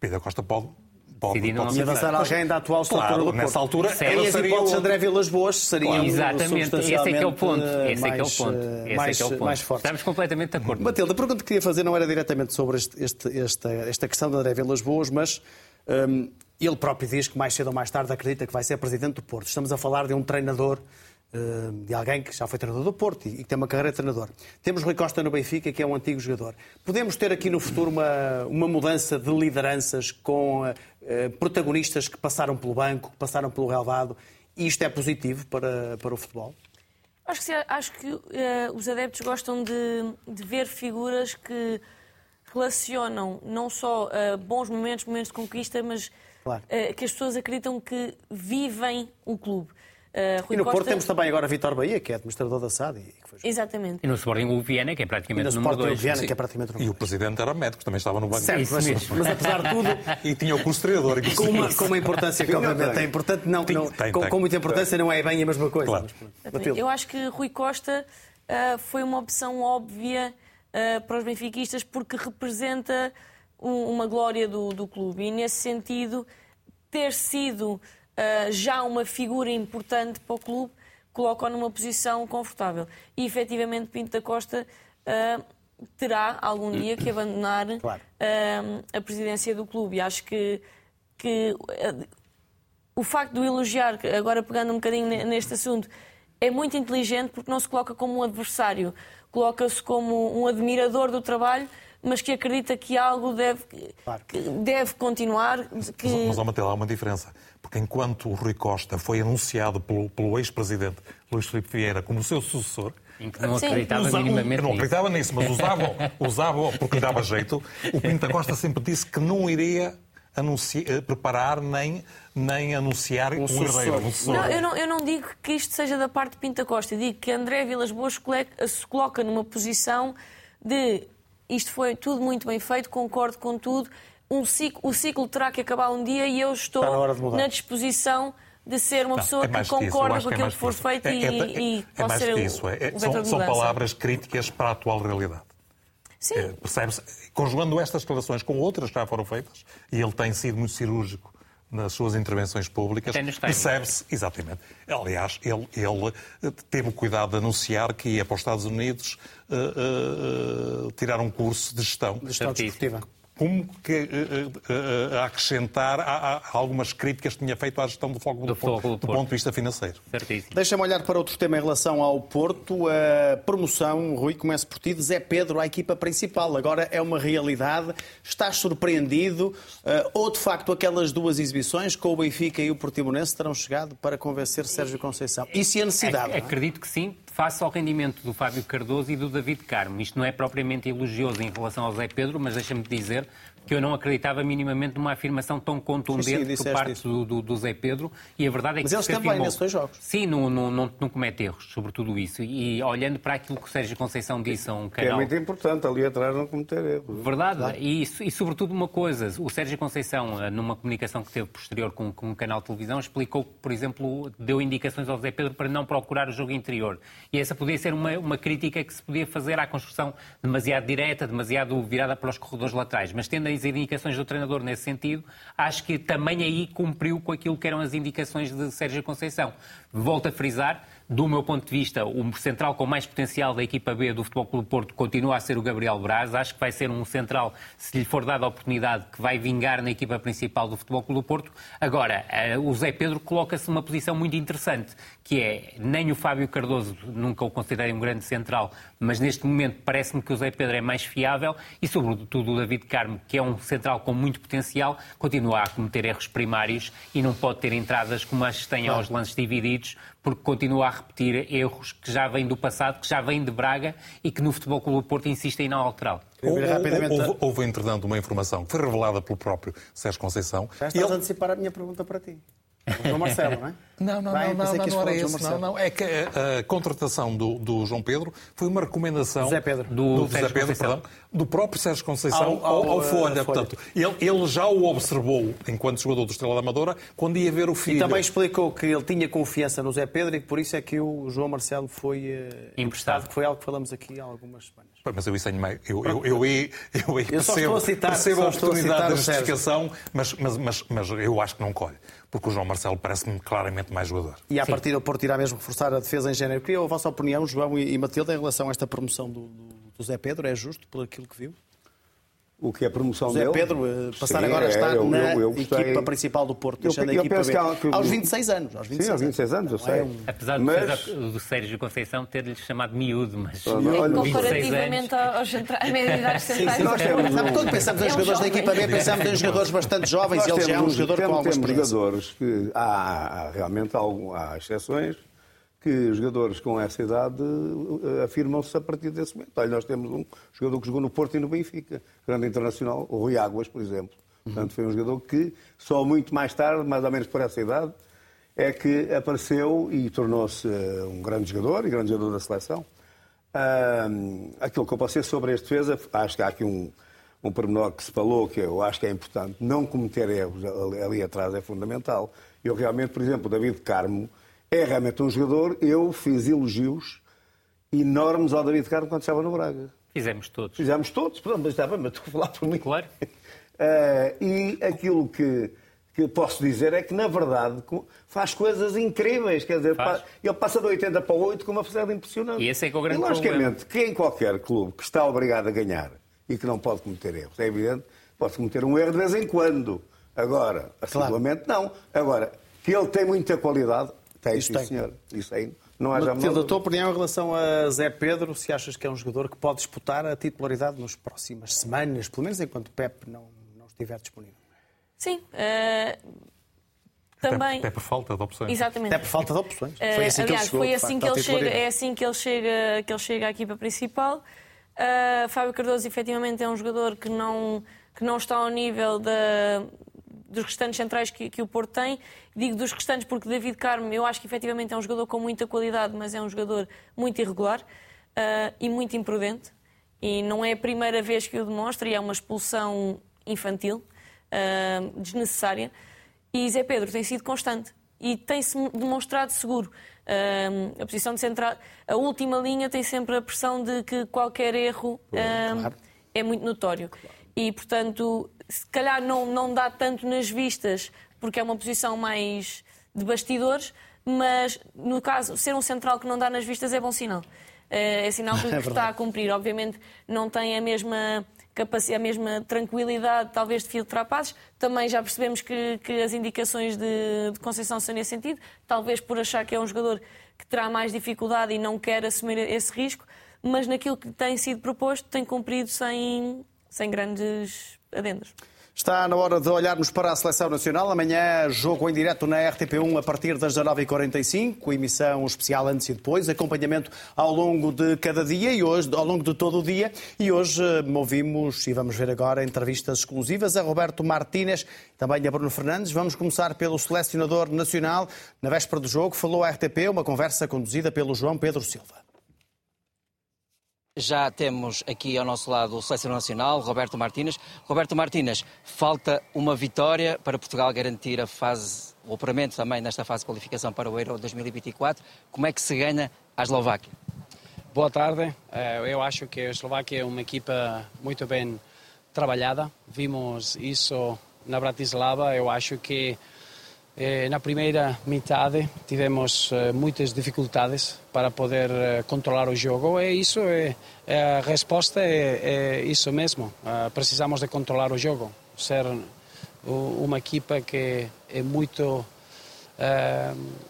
Pinta Costa pode. Pode, Decidir não pode E avançar alguém da atual estrutura claro, do Porto. nessa altura, ela as hipóteses de o- André Vilas Boas seriam Exatamente, esse é que é o ponto. Esse é que é o mais, ponto. eh, Esse mais, é que é o ponto. mais. Estamos completamente de acordo. Matilde, a pergunta que queria fazer não era diretamente sobre este- este- esta, esta questão de André Vilas Boas, mas hum, ele próprio diz que mais cedo ou mais tarde acredita que vai ser presidente do Porto. Estamos a falar de um treinador, de alguém que já foi treinador do Porto e que tem uma carreira de treinador. Temos Rui Costa no Benfica, que é um antigo jogador. Podemos ter aqui no futuro uma, uma mudança de lideranças com eh, eh, protagonistas que passaram pelo banco, que passaram pelo relvado, e isto é positivo para, para o futebol? Acho que, acho que eh, os adeptos gostam de, de ver figuras que relacionam não só eh, bons momentos, momentos de conquista, mas Claro. eh, que as pessoas acreditam que vivem o clube. Eh, Rui E no Costa- Porto temos também agora Vitor Bahia, que é administrador da SAD. E que foi Exatamente. E no Sporting o Viana, que é E praticamente no o número Sporting 2. Viana, que é praticamente o E número o presidente era médico, também estava no banco. Certo, Isso mas, mas apesar de tudo, E tinha o curso treinador. com uma, com uma importância que obviamente é importante, não, Tem- não- tem, com, tem. com muita importância não é bem a mesma coisa. Claro. mas. Eu acho que Rui Costa ah, foi uma opção óbvia ah, para os benfiquistas porque representa um- uma glória do, do clube e, nesse sentido, ter sido já uma figura importante para o clube coloca-o numa posição confortável. E, efetivamente, Pinto da Costa ah, terá algum dia que abandonar Claro. ah, a presidência do clube. E acho que, que ah, o facto de o elogiar, agora pegando um bocadinho ne- neste assunto, é muito inteligente porque não se coloca como um adversário, coloca-se como um admirador do trabalho, mas que acredita que algo deve, Claro. que deve continuar. Que... Mas, mas Matela, há uma diferença. Porque enquanto o Rui Costa foi anunciado pelo, pelo ex-presidente Luís Filipe Vieira como o seu sucessor, Em que não acreditava usa- minimamente não nisso. acreditava nisso, mas usava, usava porque lhe dava jeito. O Pinto Costa sempre disse que não iria anunci- eh, preparar nem, nem anunciar um, sucessor. herdeiro, um. Não, eu não, eu não digo que isto seja da parte de Pinta Costa, eu digo que André Vilas Boas cole- se coloca numa posição de isto foi tudo muito bem feito, concordo com tudo, um ciclo, o ciclo terá que acabar um dia e eu estou na disposição de ser uma pessoa é que concorda com que é aquilo que for isso. feito É- e, é- e é pode mais ser que isso. é- é- são, são palavras críticas para a atual realidade. Sim. É, Percebe-se, conjugando estas declarações com outras que já foram feitas, e ele tem sido muito cirúrgico nas suas intervenções públicas, percebe-se, exatamente. Aliás, ele, ele eh, teve o cuidado de anunciar que ia para os Estados Unidos eh, eh, tirar um curso de gestão. De gestão desportiva. Como que eh, a acrescentar a, a- a algumas críticas que tinha feito à gestão do Fogo do, Do Porto, do do ponto de vista financeiro. Certíssimo. Deixa-me olhar para outro tema em relação ao Porto. A promoção, Rui, começa por ti, de Zé Pedro à equipa principal. Agora é uma realidade. Estás surpreendido? Eh, ou, de facto, aquelas duas exibições com o Benfica e o Portimonense terão chegado para convencer Sérgio Conceição? E se a necessidade? Ac- não é? Acredito que sim, face ao rendimento do Fábio Cardoso e do David Carmo. Isto não é propriamente elogioso em relação ao Zé Pedro, mas deixa-me dizer, que eu não acreditava minimamente numa afirmação tão contundente sim, sim, por parte do, do, do, Zé Pedro. E a verdade é Mas que ele se esteve bem afirmou... nesses dois jogos. Sim, não, não, não, não comete erros sobre tudo isso. E olhando para aquilo que o Sérgio Conceição disse a um Que é canal... muito importante ali atrás não cometer erros. Verdade. E, e, sobretudo, uma coisa: o Sérgio Conceição, eh, numa comunicação que teve posterior com, com um canal de televisão, explicou que, por exemplo, deu indicações ao Zé Pedro para não procurar o jogo interior. E essa podia ser uma, uma crítica que se podia fazer à construção demasiado direta, demasiado virada para os corredores laterais. Mas tendo as indicações do treinador nesse sentido, acho que também aí cumpriu com aquilo que eram as indicações de Sérgio Conceição. Volto a frisar, do meu ponto de vista, o central com mais potencial da equipa B do Futebol Clube Porto continua a ser o Gabriel Braz. Acho que vai ser um central, se lhe for dada a oportunidade, que vai vingar na equipa principal do Futebol Clube Porto. Agora, eh, o Zé Pedro coloca-se numa posição muito interessante, que é, nem o Fábio Cardoso, nunca o considerei um grande central, mas neste momento parece-me que o Zé Pedro é mais fiável e, sobretudo, o David Carmo, que é um central com muito potencial, continua a cometer erros primários e não pode ter entradas como as que têm aos lances divididos, porque continua a repetir erros que já vêm do passado, que já vêm de Braga e que no Futebol Clube do Porto insistem na alterar. Houve, houve, houve, entretanto, uma informação que foi revelada pelo próprio Sérgio Conceição. Já estás ele... a antecipar a minha pergunta para ti. João Marcelo, não é? Não, não, Vai, não, não, não, não era isso. Não, não. É que a, a contratação do, do, João Pedro foi uma recomendação Zé Pedro. do, do Zé Pedro, perdão, do próprio Sérgio Conceição ao, ao, ao Folha. Folha. Portanto, ele, ele, já o observou enquanto jogador do Estrela da Amadora quando ia ver o filho. E também explicou que ele tinha confiança no Zé Pedro e que por isso é que o João Marcelo foi uh, emprestado, que foi algo que falamos aqui há algumas semanas. Mas eu isso tenho meio. Eu, eu, eu, eu, eu, eu percebo, a, citar, percebo a oportunidade da justificação, mas, mas, mas, mas eu acho que não colhe porque o João Marcelo parece-me claramente mais jogador. E a partir do Porto irá mesmo reforçar a defesa em género. Queria a vossa opinião, João e Matilde, em relação a esta promoção do, do Zé Pedro. É justo por aquilo que viu? O que é a promoção Zé dele? Pedro, eh, passar Sim, agora a é, estar é, eu, na eu, eu equipa principal do Porto, deixando eu, a equipa B. Que, aos 26 anos. Aos 26 Sim, aos 26 anos, eu sei. É um... Apesar de mas... do Sérgio Conceição ter-lhe chamado miúdo, mas... Olha, comparativamente aos à média idade temos, quando pensamos em é jogadores da equipa B, pensamos em jogadores bastante jovens e ele já é um jogador com alguma experiência. jogadores que há, há realmente há exceções, que jogadores com essa idade uh, afirmam-se a partir desse momento. Olha, nós temos um jogador que jogou no Porto e no Benfica, grande internacional, o Rui Águas, por exemplo. Portanto, foi um jogador que só muito mais tarde, mais ou menos por essa idade, é que apareceu e tornou-se uh, um grande jogador e grande jogador da seleção. Uh, aquilo que eu dizer sobre este defesa, acho que há aqui um, um pormenor que se falou, que eu acho que é importante, não cometer erros ali, ali atrás é fundamental. Eu realmente, por exemplo, o David Carmo, é realmente um jogador. Eu fiz elogios enormes ao David Carmo quando estava no Braga. Fizemos todos. Fizemos todos, pronto, mas estava, mas estou a falar por mim. Claro. Uh, e aquilo que, que posso dizer é que, na verdade, faz coisas incríveis. Quer dizer, faz. ele passa de 80 para 8 com uma facilidade impressionante. E esse é que é o grande e, logicamente, problema. que em qualquer clube que está obrigado a ganhar e que não pode cometer erros, é evidente, pode cometer um erro de vez em quando. Agora, assiduamente, claro. não. Agora, que ele tem muita qualidade, tem, Isso sim, tem. senhor. Isso aí não há jamais. A tua opinião em relação a Zé Pedro, se achas que é um jogador que pode disputar a titularidade nas próximas semanas, pelo menos enquanto Pep não, não estiver disponível? Sim. Uh... Também... Até, por falta de opções. Exatamente. Até por falta de opções. Foi assim Aliás, que ele chegou, foi assim que ele chega, é assim que ele chega, que ele chega à equipa principal. Uh, Fábio Cardoso, efetivamente, é um jogador que não, que não está ao nível da, dos restantes centrais que, que, o Porto tem. Digo dos restantes porque David Carmo, eu acho que efetivamente é um jogador com muita qualidade, mas é um jogador muito irregular uh, e muito imprudente. E não é a primeira vez que o demonstra, e é uma expulsão infantil, uh, desnecessária. E Zé Pedro tem sido constante e tem-se demonstrado seguro. Uh, a posição de central, a última linha tem sempre a pressão de que qualquer erro claro. é muito notório. Claro. E, portanto, se calhar não, não dá tanto nas vistas, porque é uma posição mais de bastidores, mas no caso, ser um central que não dá nas vistas é bom sinal. É, é sinal que, é está a cumprir. Obviamente não tem a mesma capacidade, a mesma tranquilidade, talvez, de filtrar passos. Também já percebemos que, que as indicações de, de Conceição são nesse sentido, talvez por achar que é um jogador que terá mais dificuldade e não quer assumir esse risco, mas naquilo que tem sido proposto tem cumprido sem, sem grandes adendos. Está na hora de olharmos para a Seleção Nacional. Amanhã, jogo em direto na RTP1 a partir das 19h45, emissão especial antes e depois, acompanhamento ao longo de cada dia e hoje, ao longo de todo o dia. E hoje eh, ouvimos e vamos ver agora entrevistas exclusivas a Roberto Martínez, também a Bruno Fernandes. Vamos começar pelo selecionador nacional. Na véspera do jogo, falou à RTP, uma conversa conduzida pelo João Pedro Silva. Já temos aqui ao nosso lado o selecionador nacional, Roberto Martínez. Roberto Martínez, falta uma vitória para Portugal garantir a fase, o apuramento também nesta fase de qualificação para o Euro 2024. Como é que se ganha a Eslováquia? Boa tarde. Eh, eu acho que a Eslováquia é uma equipa muito bem trabalhada. Vimos isso na Bratislava. Eu acho que na primeira metade tivemos eh, muitas dificuldades para poder eh, controlar o jogo e isso é, é a resposta é, é isso mesmo. precisamos de controlar o jogo, ser uma equipa que é muito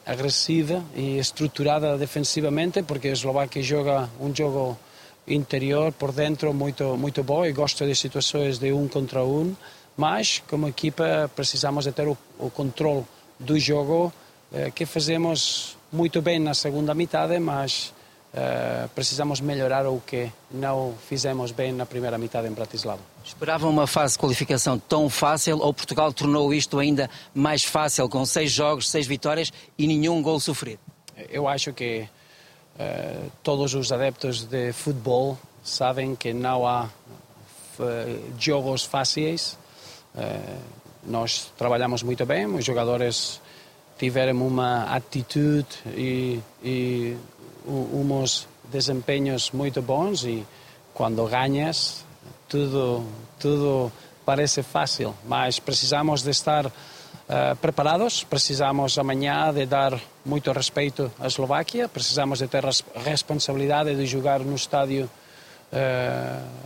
agressiva e estruturada defensivamente, porque a Eslováquia joga um jogo interior por dentro muito muito bom e gosta de situações de um contra um mas como equipa precisamos de ter o, o controle do jogo eh, que fazemos muito bem na segunda metade, mas eh, precisamos melhorar o que não fizemos bem na primeira metade em Bratislava. Esperava uma fase de qualificação tão fácil ou Portugal tornou isto ainda mais fácil com seis jogos, seis vitórias e nenhum gol sofrido? Eu acho que uh, todos os adeptos de futebol sabem que não há jogos fáceis. Uh, nós trabalhamos muito bem, os jogadores tiveram uma atitude e, e uns desempenhos muito bons e quando ganhas tudo tudo parece fácil, mas precisamos de estar uh, preparados, precisamos amanhã de dar muito respeito à Eslováquia, precisamos de ter a responsabilidade de jogar no estádio uh,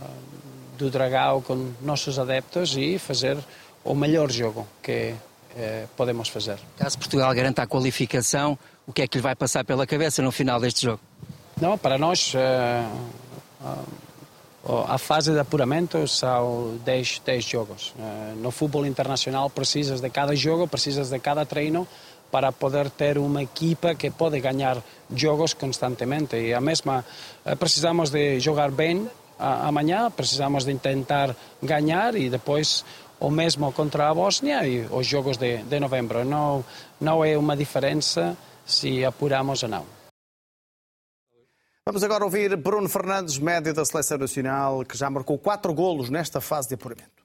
do Dragão com nossos adeptos e fazer o melhor jogo que eh, podemos fazer. Caso Portugal garanta a qualificação, o que é que lhe vai passar pela cabeça no final deste jogo? Não, para nós eh, a fase de apuramento são 10, 10 jogos. Eh, no futebol internacional precisas de cada jogo, precisas de cada treino para poder ter uma equipa que pode ganhar jogos constantemente. E a mesma, eh, precisamos de jogar bem amanhã, precisamos de tentar ganhar e depois o mesmo contra a Bósnia e os jogos de, de novembro. Não, não é uma diferença se apuramos ou não. Vamos agora ouvir Bruno Fernandes, médio da Seleção Nacional, que já marcou quatro golos nesta fase de apuramento.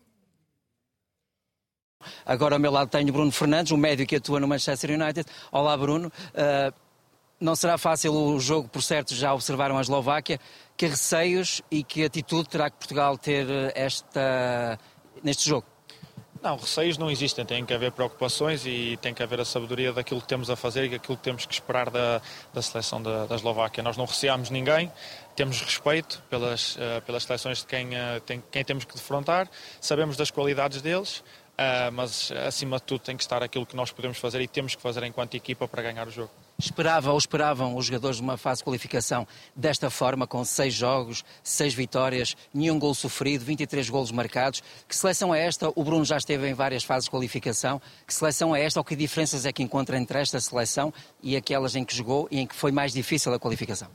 Agora ao meu lado tenho Bruno Fernandes, um médio que atua no Manchester United. Olá Bruno. Uh, não será fácil o jogo, por certo, já observaram a Eslováquia. Que receios e que atitude terá que Portugal ter eh, esta, neste jogo? Não, receios não existem, tem que haver preocupações e tem que haver a sabedoria daquilo que temos a fazer e daquilo que temos que esperar da, da seleção da, da Eslováquia. Nós não receamos ninguém, temos respeito pelas, uh, pelas seleções de quem, uh, tem, quem temos que defrontar, sabemos das qualidades deles, uh, mas acima de tudo tem que estar aquilo que nós podemos fazer e temos que fazer enquanto equipa para ganhar o jogo. Esperava ou esperavam os jogadores de uma fase de qualificação desta forma, com seis jogos, seis vitórias, nenhum gol sofrido, 23 golos marcados. Que seleção é esta? O Bruno já esteve em várias fases de qualificação. Que seleção é esta ou que diferenças é que encontra entre esta seleção e aquelas em que jogou e em que foi mais difícil a qualificação?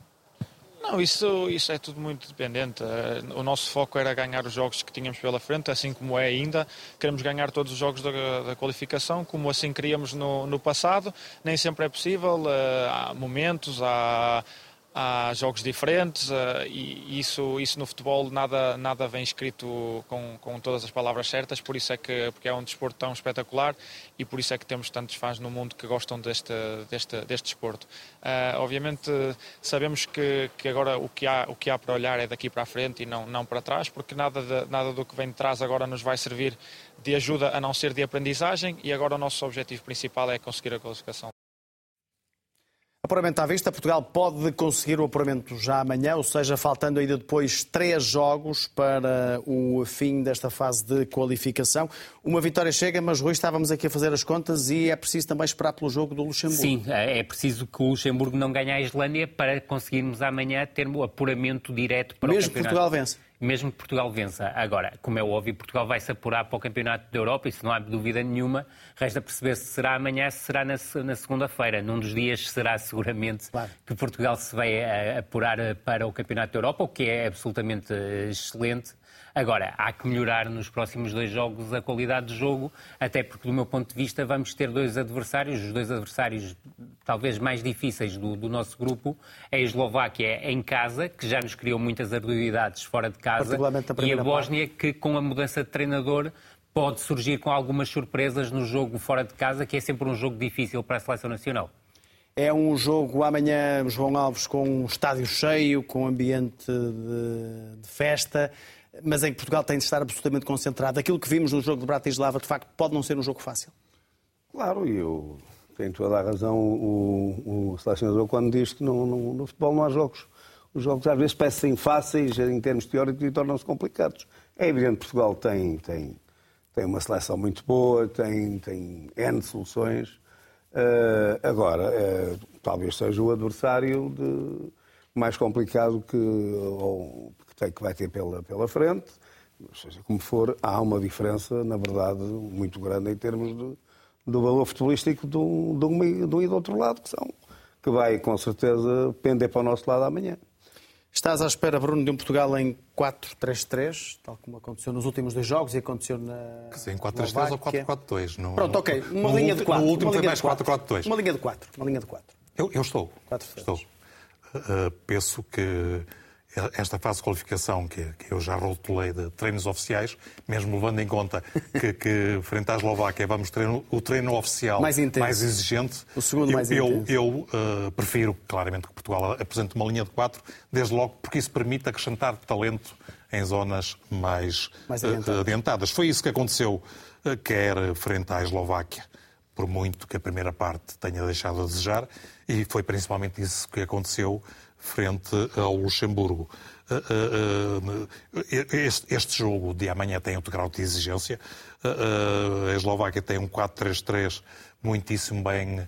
Não, isso, isso é tudo muito dependente. Eh, o nosso foco era ganhar os jogos que tínhamos pela frente, assim como é ainda. Queremos ganhar todos os jogos da, da qualificação, como assim queríamos no, no passado. Nem sempre é possível, eh, há momentos, há há jogos diferentes uh, e isso, isso no futebol nada, nada vem escrito com, com todas as palavras certas, por isso é que porque é um desporto tão espetacular e por isso é que temos tantos fãs no mundo que gostam deste, deste, deste desporto. Uh, obviamente sabemos que, que agora o que, há, o que há para olhar é daqui para a frente e não, não para trás, porque nada, de, nada do que vem de trás agora nos vai servir de ajuda a não ser de aprendizagem e agora o nosso objetivo principal é conseguir a qualificação. Apuramento à vista, Portugal pode conseguir o apuramento já amanhã, ou seja, faltando ainda depois três jogos para o fim desta fase de qualificação. Uma vitória chega, mas Rui, estávamos aqui a fazer as contas e é preciso também esperar pelo jogo do Luxemburgo. Sim, é preciso que o Luxemburgo não ganhe a Islândia para conseguirmos amanhã ter o apuramento direto para Mesmo o campeonato. Portugal vence. Mesmo que Portugal vença. Agora, como é óbvio, Portugal vai se apurar para o Campeonato da Europa, isso não há dúvida nenhuma. Resta perceber se será amanhã, se será na, na segunda-feira. Num dos dias será seguramente claro. que Portugal se vai eh, apurar eh, para o Campeonato da Europa, o que é absolutamente eh, excelente. Agora, há que melhorar nos próximos dois jogos a qualidade de jogo, até porque, do meu ponto de vista, vamos ter dois adversários, os dois adversários talvez mais difíceis do, do nosso grupo, a Eslováquia em casa, que já nos criou muitas arduidades fora de casa, a e a Bósnia, parte. que com a mudança de treinador pode surgir com algumas surpresas no jogo fora de casa, que é sempre um jogo difícil para a seleção nacional. É um jogo amanhã, João Alves, com um estádio cheio, com ambiente de, de festa mas em Portugal tem de estar absolutamente concentrado. Aquilo que vimos no jogo de Bratislava, de facto, pode não ser um jogo fácil. Claro, e eu tenho toda a razão o, o selecionador quando diz que no, no, no, futebol não há jogos. Os jogos às vezes parecem fáceis em termos teóricos e tornam-se complicados. É evidente que Portugal tem, tem, tem uma seleção muito boa, tem, tem N soluções. Uh, agora, uh, talvez seja o adversário de, mais complicado que, ou, tem, que vai ter pela, pela frente. Seja como for, há uma diferença, na verdade, muito grande em termos de, do valor futebolístico de um, de, um, de um e do outro lado, que são, que vai com certeza pender para o nosso lado amanhã. Estás à espera, Bruno, de um Portugal em 4-3-3, tal como aconteceu nos últimos dois jogos e aconteceu na. Sim, 4-3-3 ou 4-4-2. No... Pronto, ok. Uma linha de 4. No último foi mais 4-4-2. Uma linha de 4. Uma linha de 4. Eu, eu estou. 4 estou. Uh, penso que esta fase de qualificação que, que, eu já rotulei de treinos oficiais, mesmo levando em conta que, que frente à Eslováquia vamos ter o treino oficial mais, mais exigente. O segundo eu, mais eu, intenso. Eu uh, prefiro claramente que Portugal apresente uma linha de quatro, desde logo porque isso permite acrescentar talento em zonas mais, mais adiantadas. Uh, adiantadas. Foi isso que aconteceu, uh, quer frente à Eslováquia, por muito que a primeira parte tenha deixado a desejar, e foi principalmente isso que aconteceu frente ao Luxemburgo. Eh, eh, eh, este, jogo de amanhã tem outro grau de exigência. A Eslováquia tem um 4-3-3 muitíssimo bem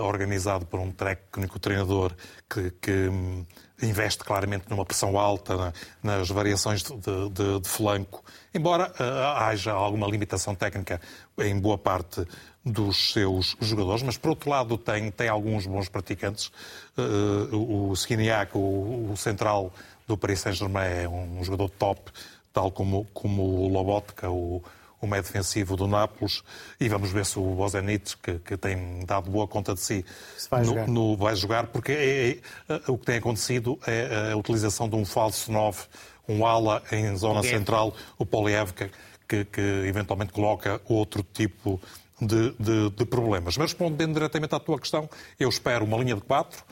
organizado por um técnico treinador que, que hum, investe claramente numa pressão alta nas variações de, de, de flanco, embora haja alguma limitação técnica em boa parte dos seus jogadores, mas por outro lado tem, tem alguns bons praticantes. Uh, o Skiniak, o, o, central do Paris Saint-Germain, é um jogador top, tal como, como o Lobotka, o, o meio defensivo do Nápoles, e vamos ver se o Bozenic, que, que tem dado boa conta de si, vai, no, jogar. No, vai jogar, porque é, é, é, o que tem acontecido é a utilização de um falso 9, um ala em zona central, o Polievka, que, que eventualmente coloca outro tipo de, de, de, problemas. Mas respondendo diretamente à tua questão, eu espero uma linha de quatro,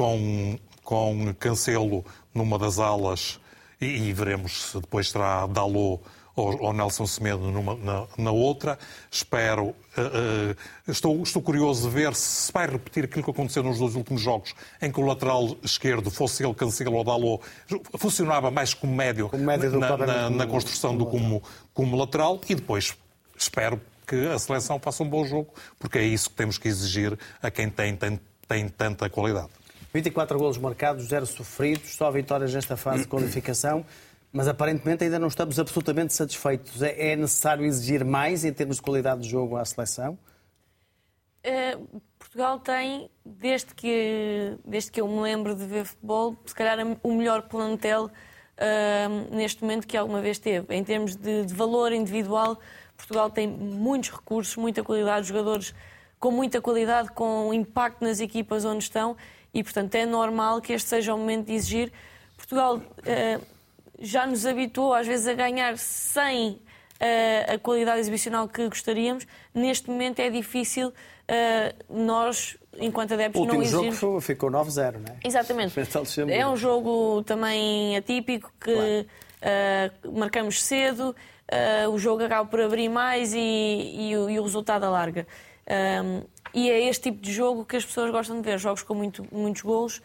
com, com Cancelo numa das alas e, e veremos se depois será Dalot ou, ou Nelson Semedo numa, na, na, outra. Espero, uh, uh, estou, estou curioso de ver se vai repetir aquilo que aconteceu nos dois últimos jogos, em que o lateral esquerdo, fosse ele Cancelo ou Dalot, funcionava mais como médio, como médio na, na, na, construção do como, como lateral e depois espero que a seleção faça um bom jogo, porque é isso que temos que exigir a quem tem, tem, tem tanta qualidade. 24 golos marcados, 0 sofridos, só vitórias nesta fase de qualificação, mas aparentemente ainda não estamos absolutamente satisfeitos. É, é necessário exigir mais em termos de qualidade de jogo à seleção? Uh, Portugal tem, desde que, desde que eu me lembro de ver futebol, se calhar o melhor plantel uh, neste momento que alguma vez teve. Em termos de, de valor individual, Portugal tem muitos recursos, muita qualidade, jogadores com muita qualidade, com impacto nas equipas onde estão e, portanto, é normal que este seja o momento de exigir. Portugal eh, já nos habituou, às vezes, a ganhar sem eh, a qualidade exibicional que gostaríamos. Neste momento é difícil eh, nós, enquanto adeptos, não exigirmos... O último jogo ficou 9-0, não é? Exatamente. É um jogo também atípico que claro. marcamos cedo o jogo acaba por abrir mais e, e, e o resultado alarga. Um, e é este tipo de jogo que as pessoas gostam de ver, jogos com muito, muitos golos.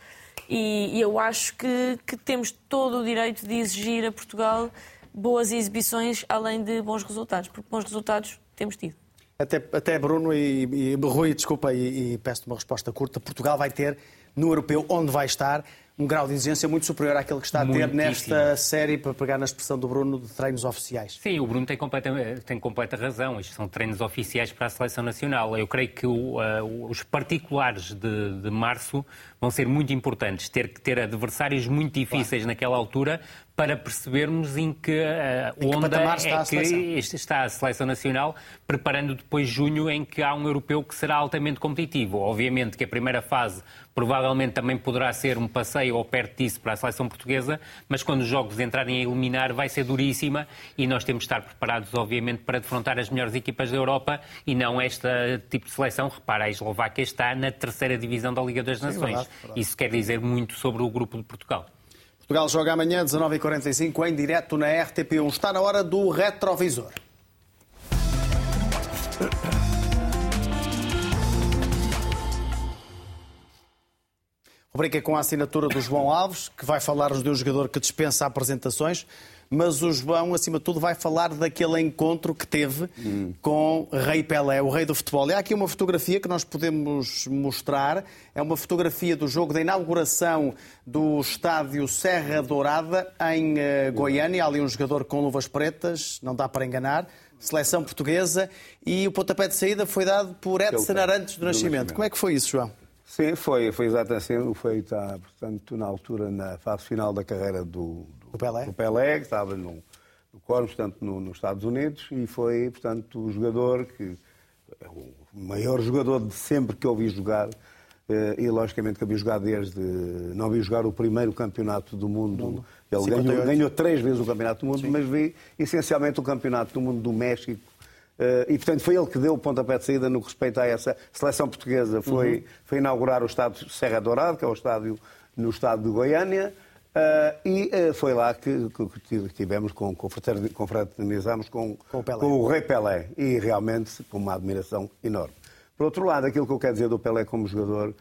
E, e eu acho que, que, temos todo o direito de exigir a Portugal boas exibições, além de bons resultados, porque bons resultados temos tido. Até, até Bruno e, e Rui, desculpa, e, e peço-te uma resposta curta. Portugal vai ter no europeu, onde vai estar, um grau de exigência muito superior àquele que está a ter nesta série, para pegar na expressão do Bruno, de treinos oficiais. Sim, o Bruno tem completa, tem completa razão. Isto são treinos oficiais para a seleção nacional. Eu creio que o, uh, os particulares de, de, março vão ser muito importantes. Ter que ter adversários muito difíceis claro. naquela altura para percebermos em que uh, em que onda está é a que está a seleção nacional, preparando depois junho em que há um europeu que será altamente competitivo. Obviamente que a primeira fase provavelmente também poderá ser um passeio ou perto disso para a seleção portuguesa, mas quando os jogos entrarem a eliminar vai ser duríssima e nós temos de estar preparados, obviamente, para defrontar as melhores equipas da Europa e não este tipo de seleção. Repara, a Eslováquia está na terceira divisão da Liga das Nações. Sim, verdade, verdade. Isso quer dizer muito sobre o grupo de Portugal. Portugal joga amanhã, 19h45, em direto na RTP1. Está na hora do retrovisor. Rubrica com a assinatura do João Alves, que vai falar-nos de um jogador que dispensa apresentações, mas o João, acima de tudo, vai falar daquele encontro que teve hum. com Rei Pelé, o rei do futebol. E há aqui uma fotografia que nós podemos mostrar. É uma fotografia do jogo da inauguração do estádio Serra Dourada, em uh, Goiânia. Há ali um jogador com luvas pretas, não dá para enganar. Seleção portuguesa. E o pontapé de saída foi dado por Edson Arantes do Nascimento. Como é que foi isso, João? Sim, foi, foi exatamente assim. Foi, portanto, na altura, na fase final da carreira do, do, Pelé. do Pelé, que estava no, no Corno, portanto, no, nos Estados Unidos, e foi, portanto, o jogador que. É o maior jogador de sempre que eu vi jogar. Eh, e logicamente que havia jogado desde. Não vi jogar o primeiro campeonato do mundo. mundo. Ele ganhou, ganhou, três vezes o campeonato do mundo, Sim. mas vi essencialmente o campeonato do mundo do México Uh, e, portanto, foi ele que deu o pontapé de saída no que respeita a essa seleção portuguesa. Foi, uhum. foi inaugurar o estádio Serra Dourado, que é o estádio no estado de Goiânia, uh, e uh, foi lá que, que, tivemos, com, confraternizamos com, com, o com o Rei Pelé. E realmente com uma admiração enorme. Por outro lado, aquilo que eu quero dizer do Pelé como jogador,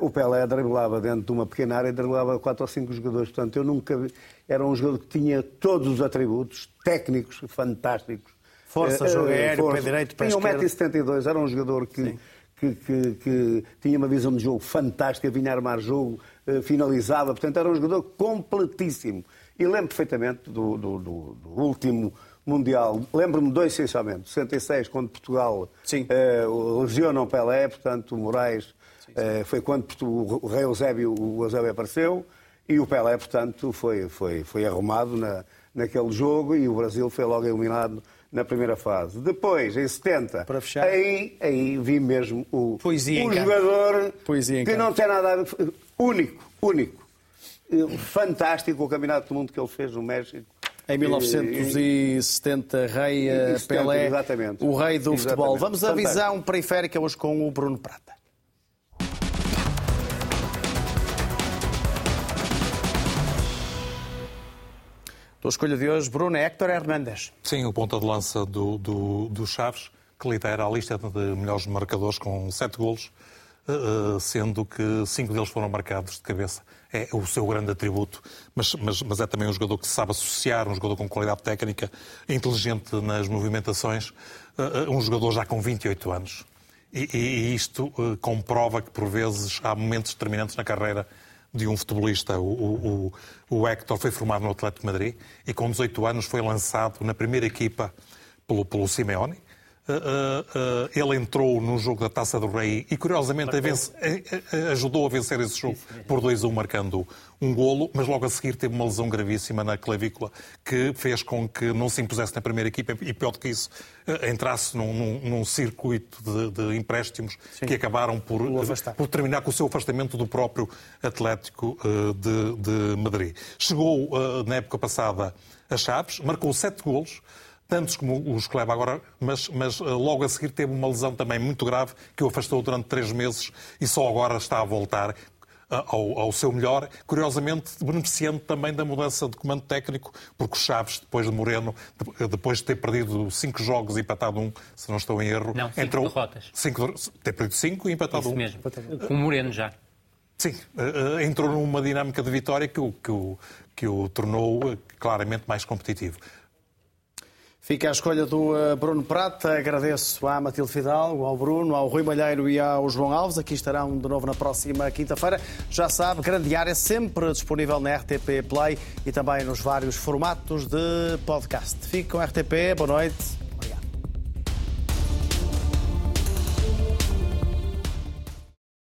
o Pelé driblava dentro de uma pequena área e driblava quatro ou cinco jogadores. Portanto, eu nunca vi... Era um jogador que tinha todos os atributos técnicos fantásticos Força, jogo aéreo, pé direito, pé Tinha 1,72m, era um jogador que, que, que, que, tinha uma visão de jogo fantástica, vinha armar jogo, finalizava, portanto era um jogador completíssimo. E lembro perfeitamente do, do, do, do último Mundial, lembro-me dois essencialmente, 66, quando Portugal uh, lesiona o Pelé, portanto o Moraes, uh, foi quando o rei Eusébio, o Eusébio apareceu, e o Pelé, portanto, foi, foi, foi arrumado na, naquele jogo e o Brasil foi logo eliminado na primeira fase. Depois, em 70, Para fechar. Aí, aí vi mesmo o, Poesia o jogador Poesia que não tem nada a ver. Único, único. Fantástico o campeonato do mundo que ele fez no México. Em 1970, rei 70, Pelé, exatamente. o rei do exatamente. futebol. Vamos à visão periférica hoje com o Bruno Prata. A escolha de hoje, Bruno, é Héctor Hernandes. Sim, o ponta de lança do, do, do Chaves, que lidera a lista de melhores marcadores com sete golos, eh, sendo que cinco deles foram marcados de cabeça. É o seu grande atributo, mas, mas, mas é também um jogador que se sabe associar, um jogador com qualidade técnica, inteligente nas movimentações, eh, um jogador já com 28 anos. E, e isto eh, comprova que, por vezes, há momentos determinantes na carreira de um futebolista. O, o, o Héctor foi formado no Atlético de Madrid e com 18 anos foi lançado na primeira equipa pelo, pelo Simeone. Uh, uh, ele entrou no jogo da Taça do Rei e, curiosamente, a vence, ajudou a vencer esse jogo por 2-1, marcando um golo, mas logo a seguir teve uma lesão gravíssima na clavícula que fez com que não se impusesse na primeira equipa e, pior do que isso, entrasse num, num, num circuito de, de empréstimos Sim. que acabaram por, por, terminar com o seu afastamento do próprio Atlético de, de Madrid. Chegou, na época passada, a Chaves, marcou sete golos tantos como os que leva agora, mas, mas eh, logo a seguir teve uma lesão também muito grave que o afastou durante três meses e só agora está a voltar eh, ao, ao, seu melhor, curiosamente beneficiando também da mudança de comando técnico, porque o Chaves, depois de Moreno, depois de ter perdido cinco jogos e empatado um, se não estou em erro, não, cinco entrou derrotas. Cinco, ter perdido cinco e empatado Isso um. mesmo, com o Moreno já. Sim, eh, entrou numa dinâmica de vitória que o, que o, que o tornou claramente mais competitivo. Fica a escolha do eh, Bruno Prata. Agradeço à Matilde Fidalgo, ao Bruno, ao Rui Malheiro e ao João Alves. Aqui estarão de novo na próxima quinta-feira. Já sabe, grande área sempre disponível na RTP Play e também nos vários formatos de podcast. Fique com a RTP. Boa noite.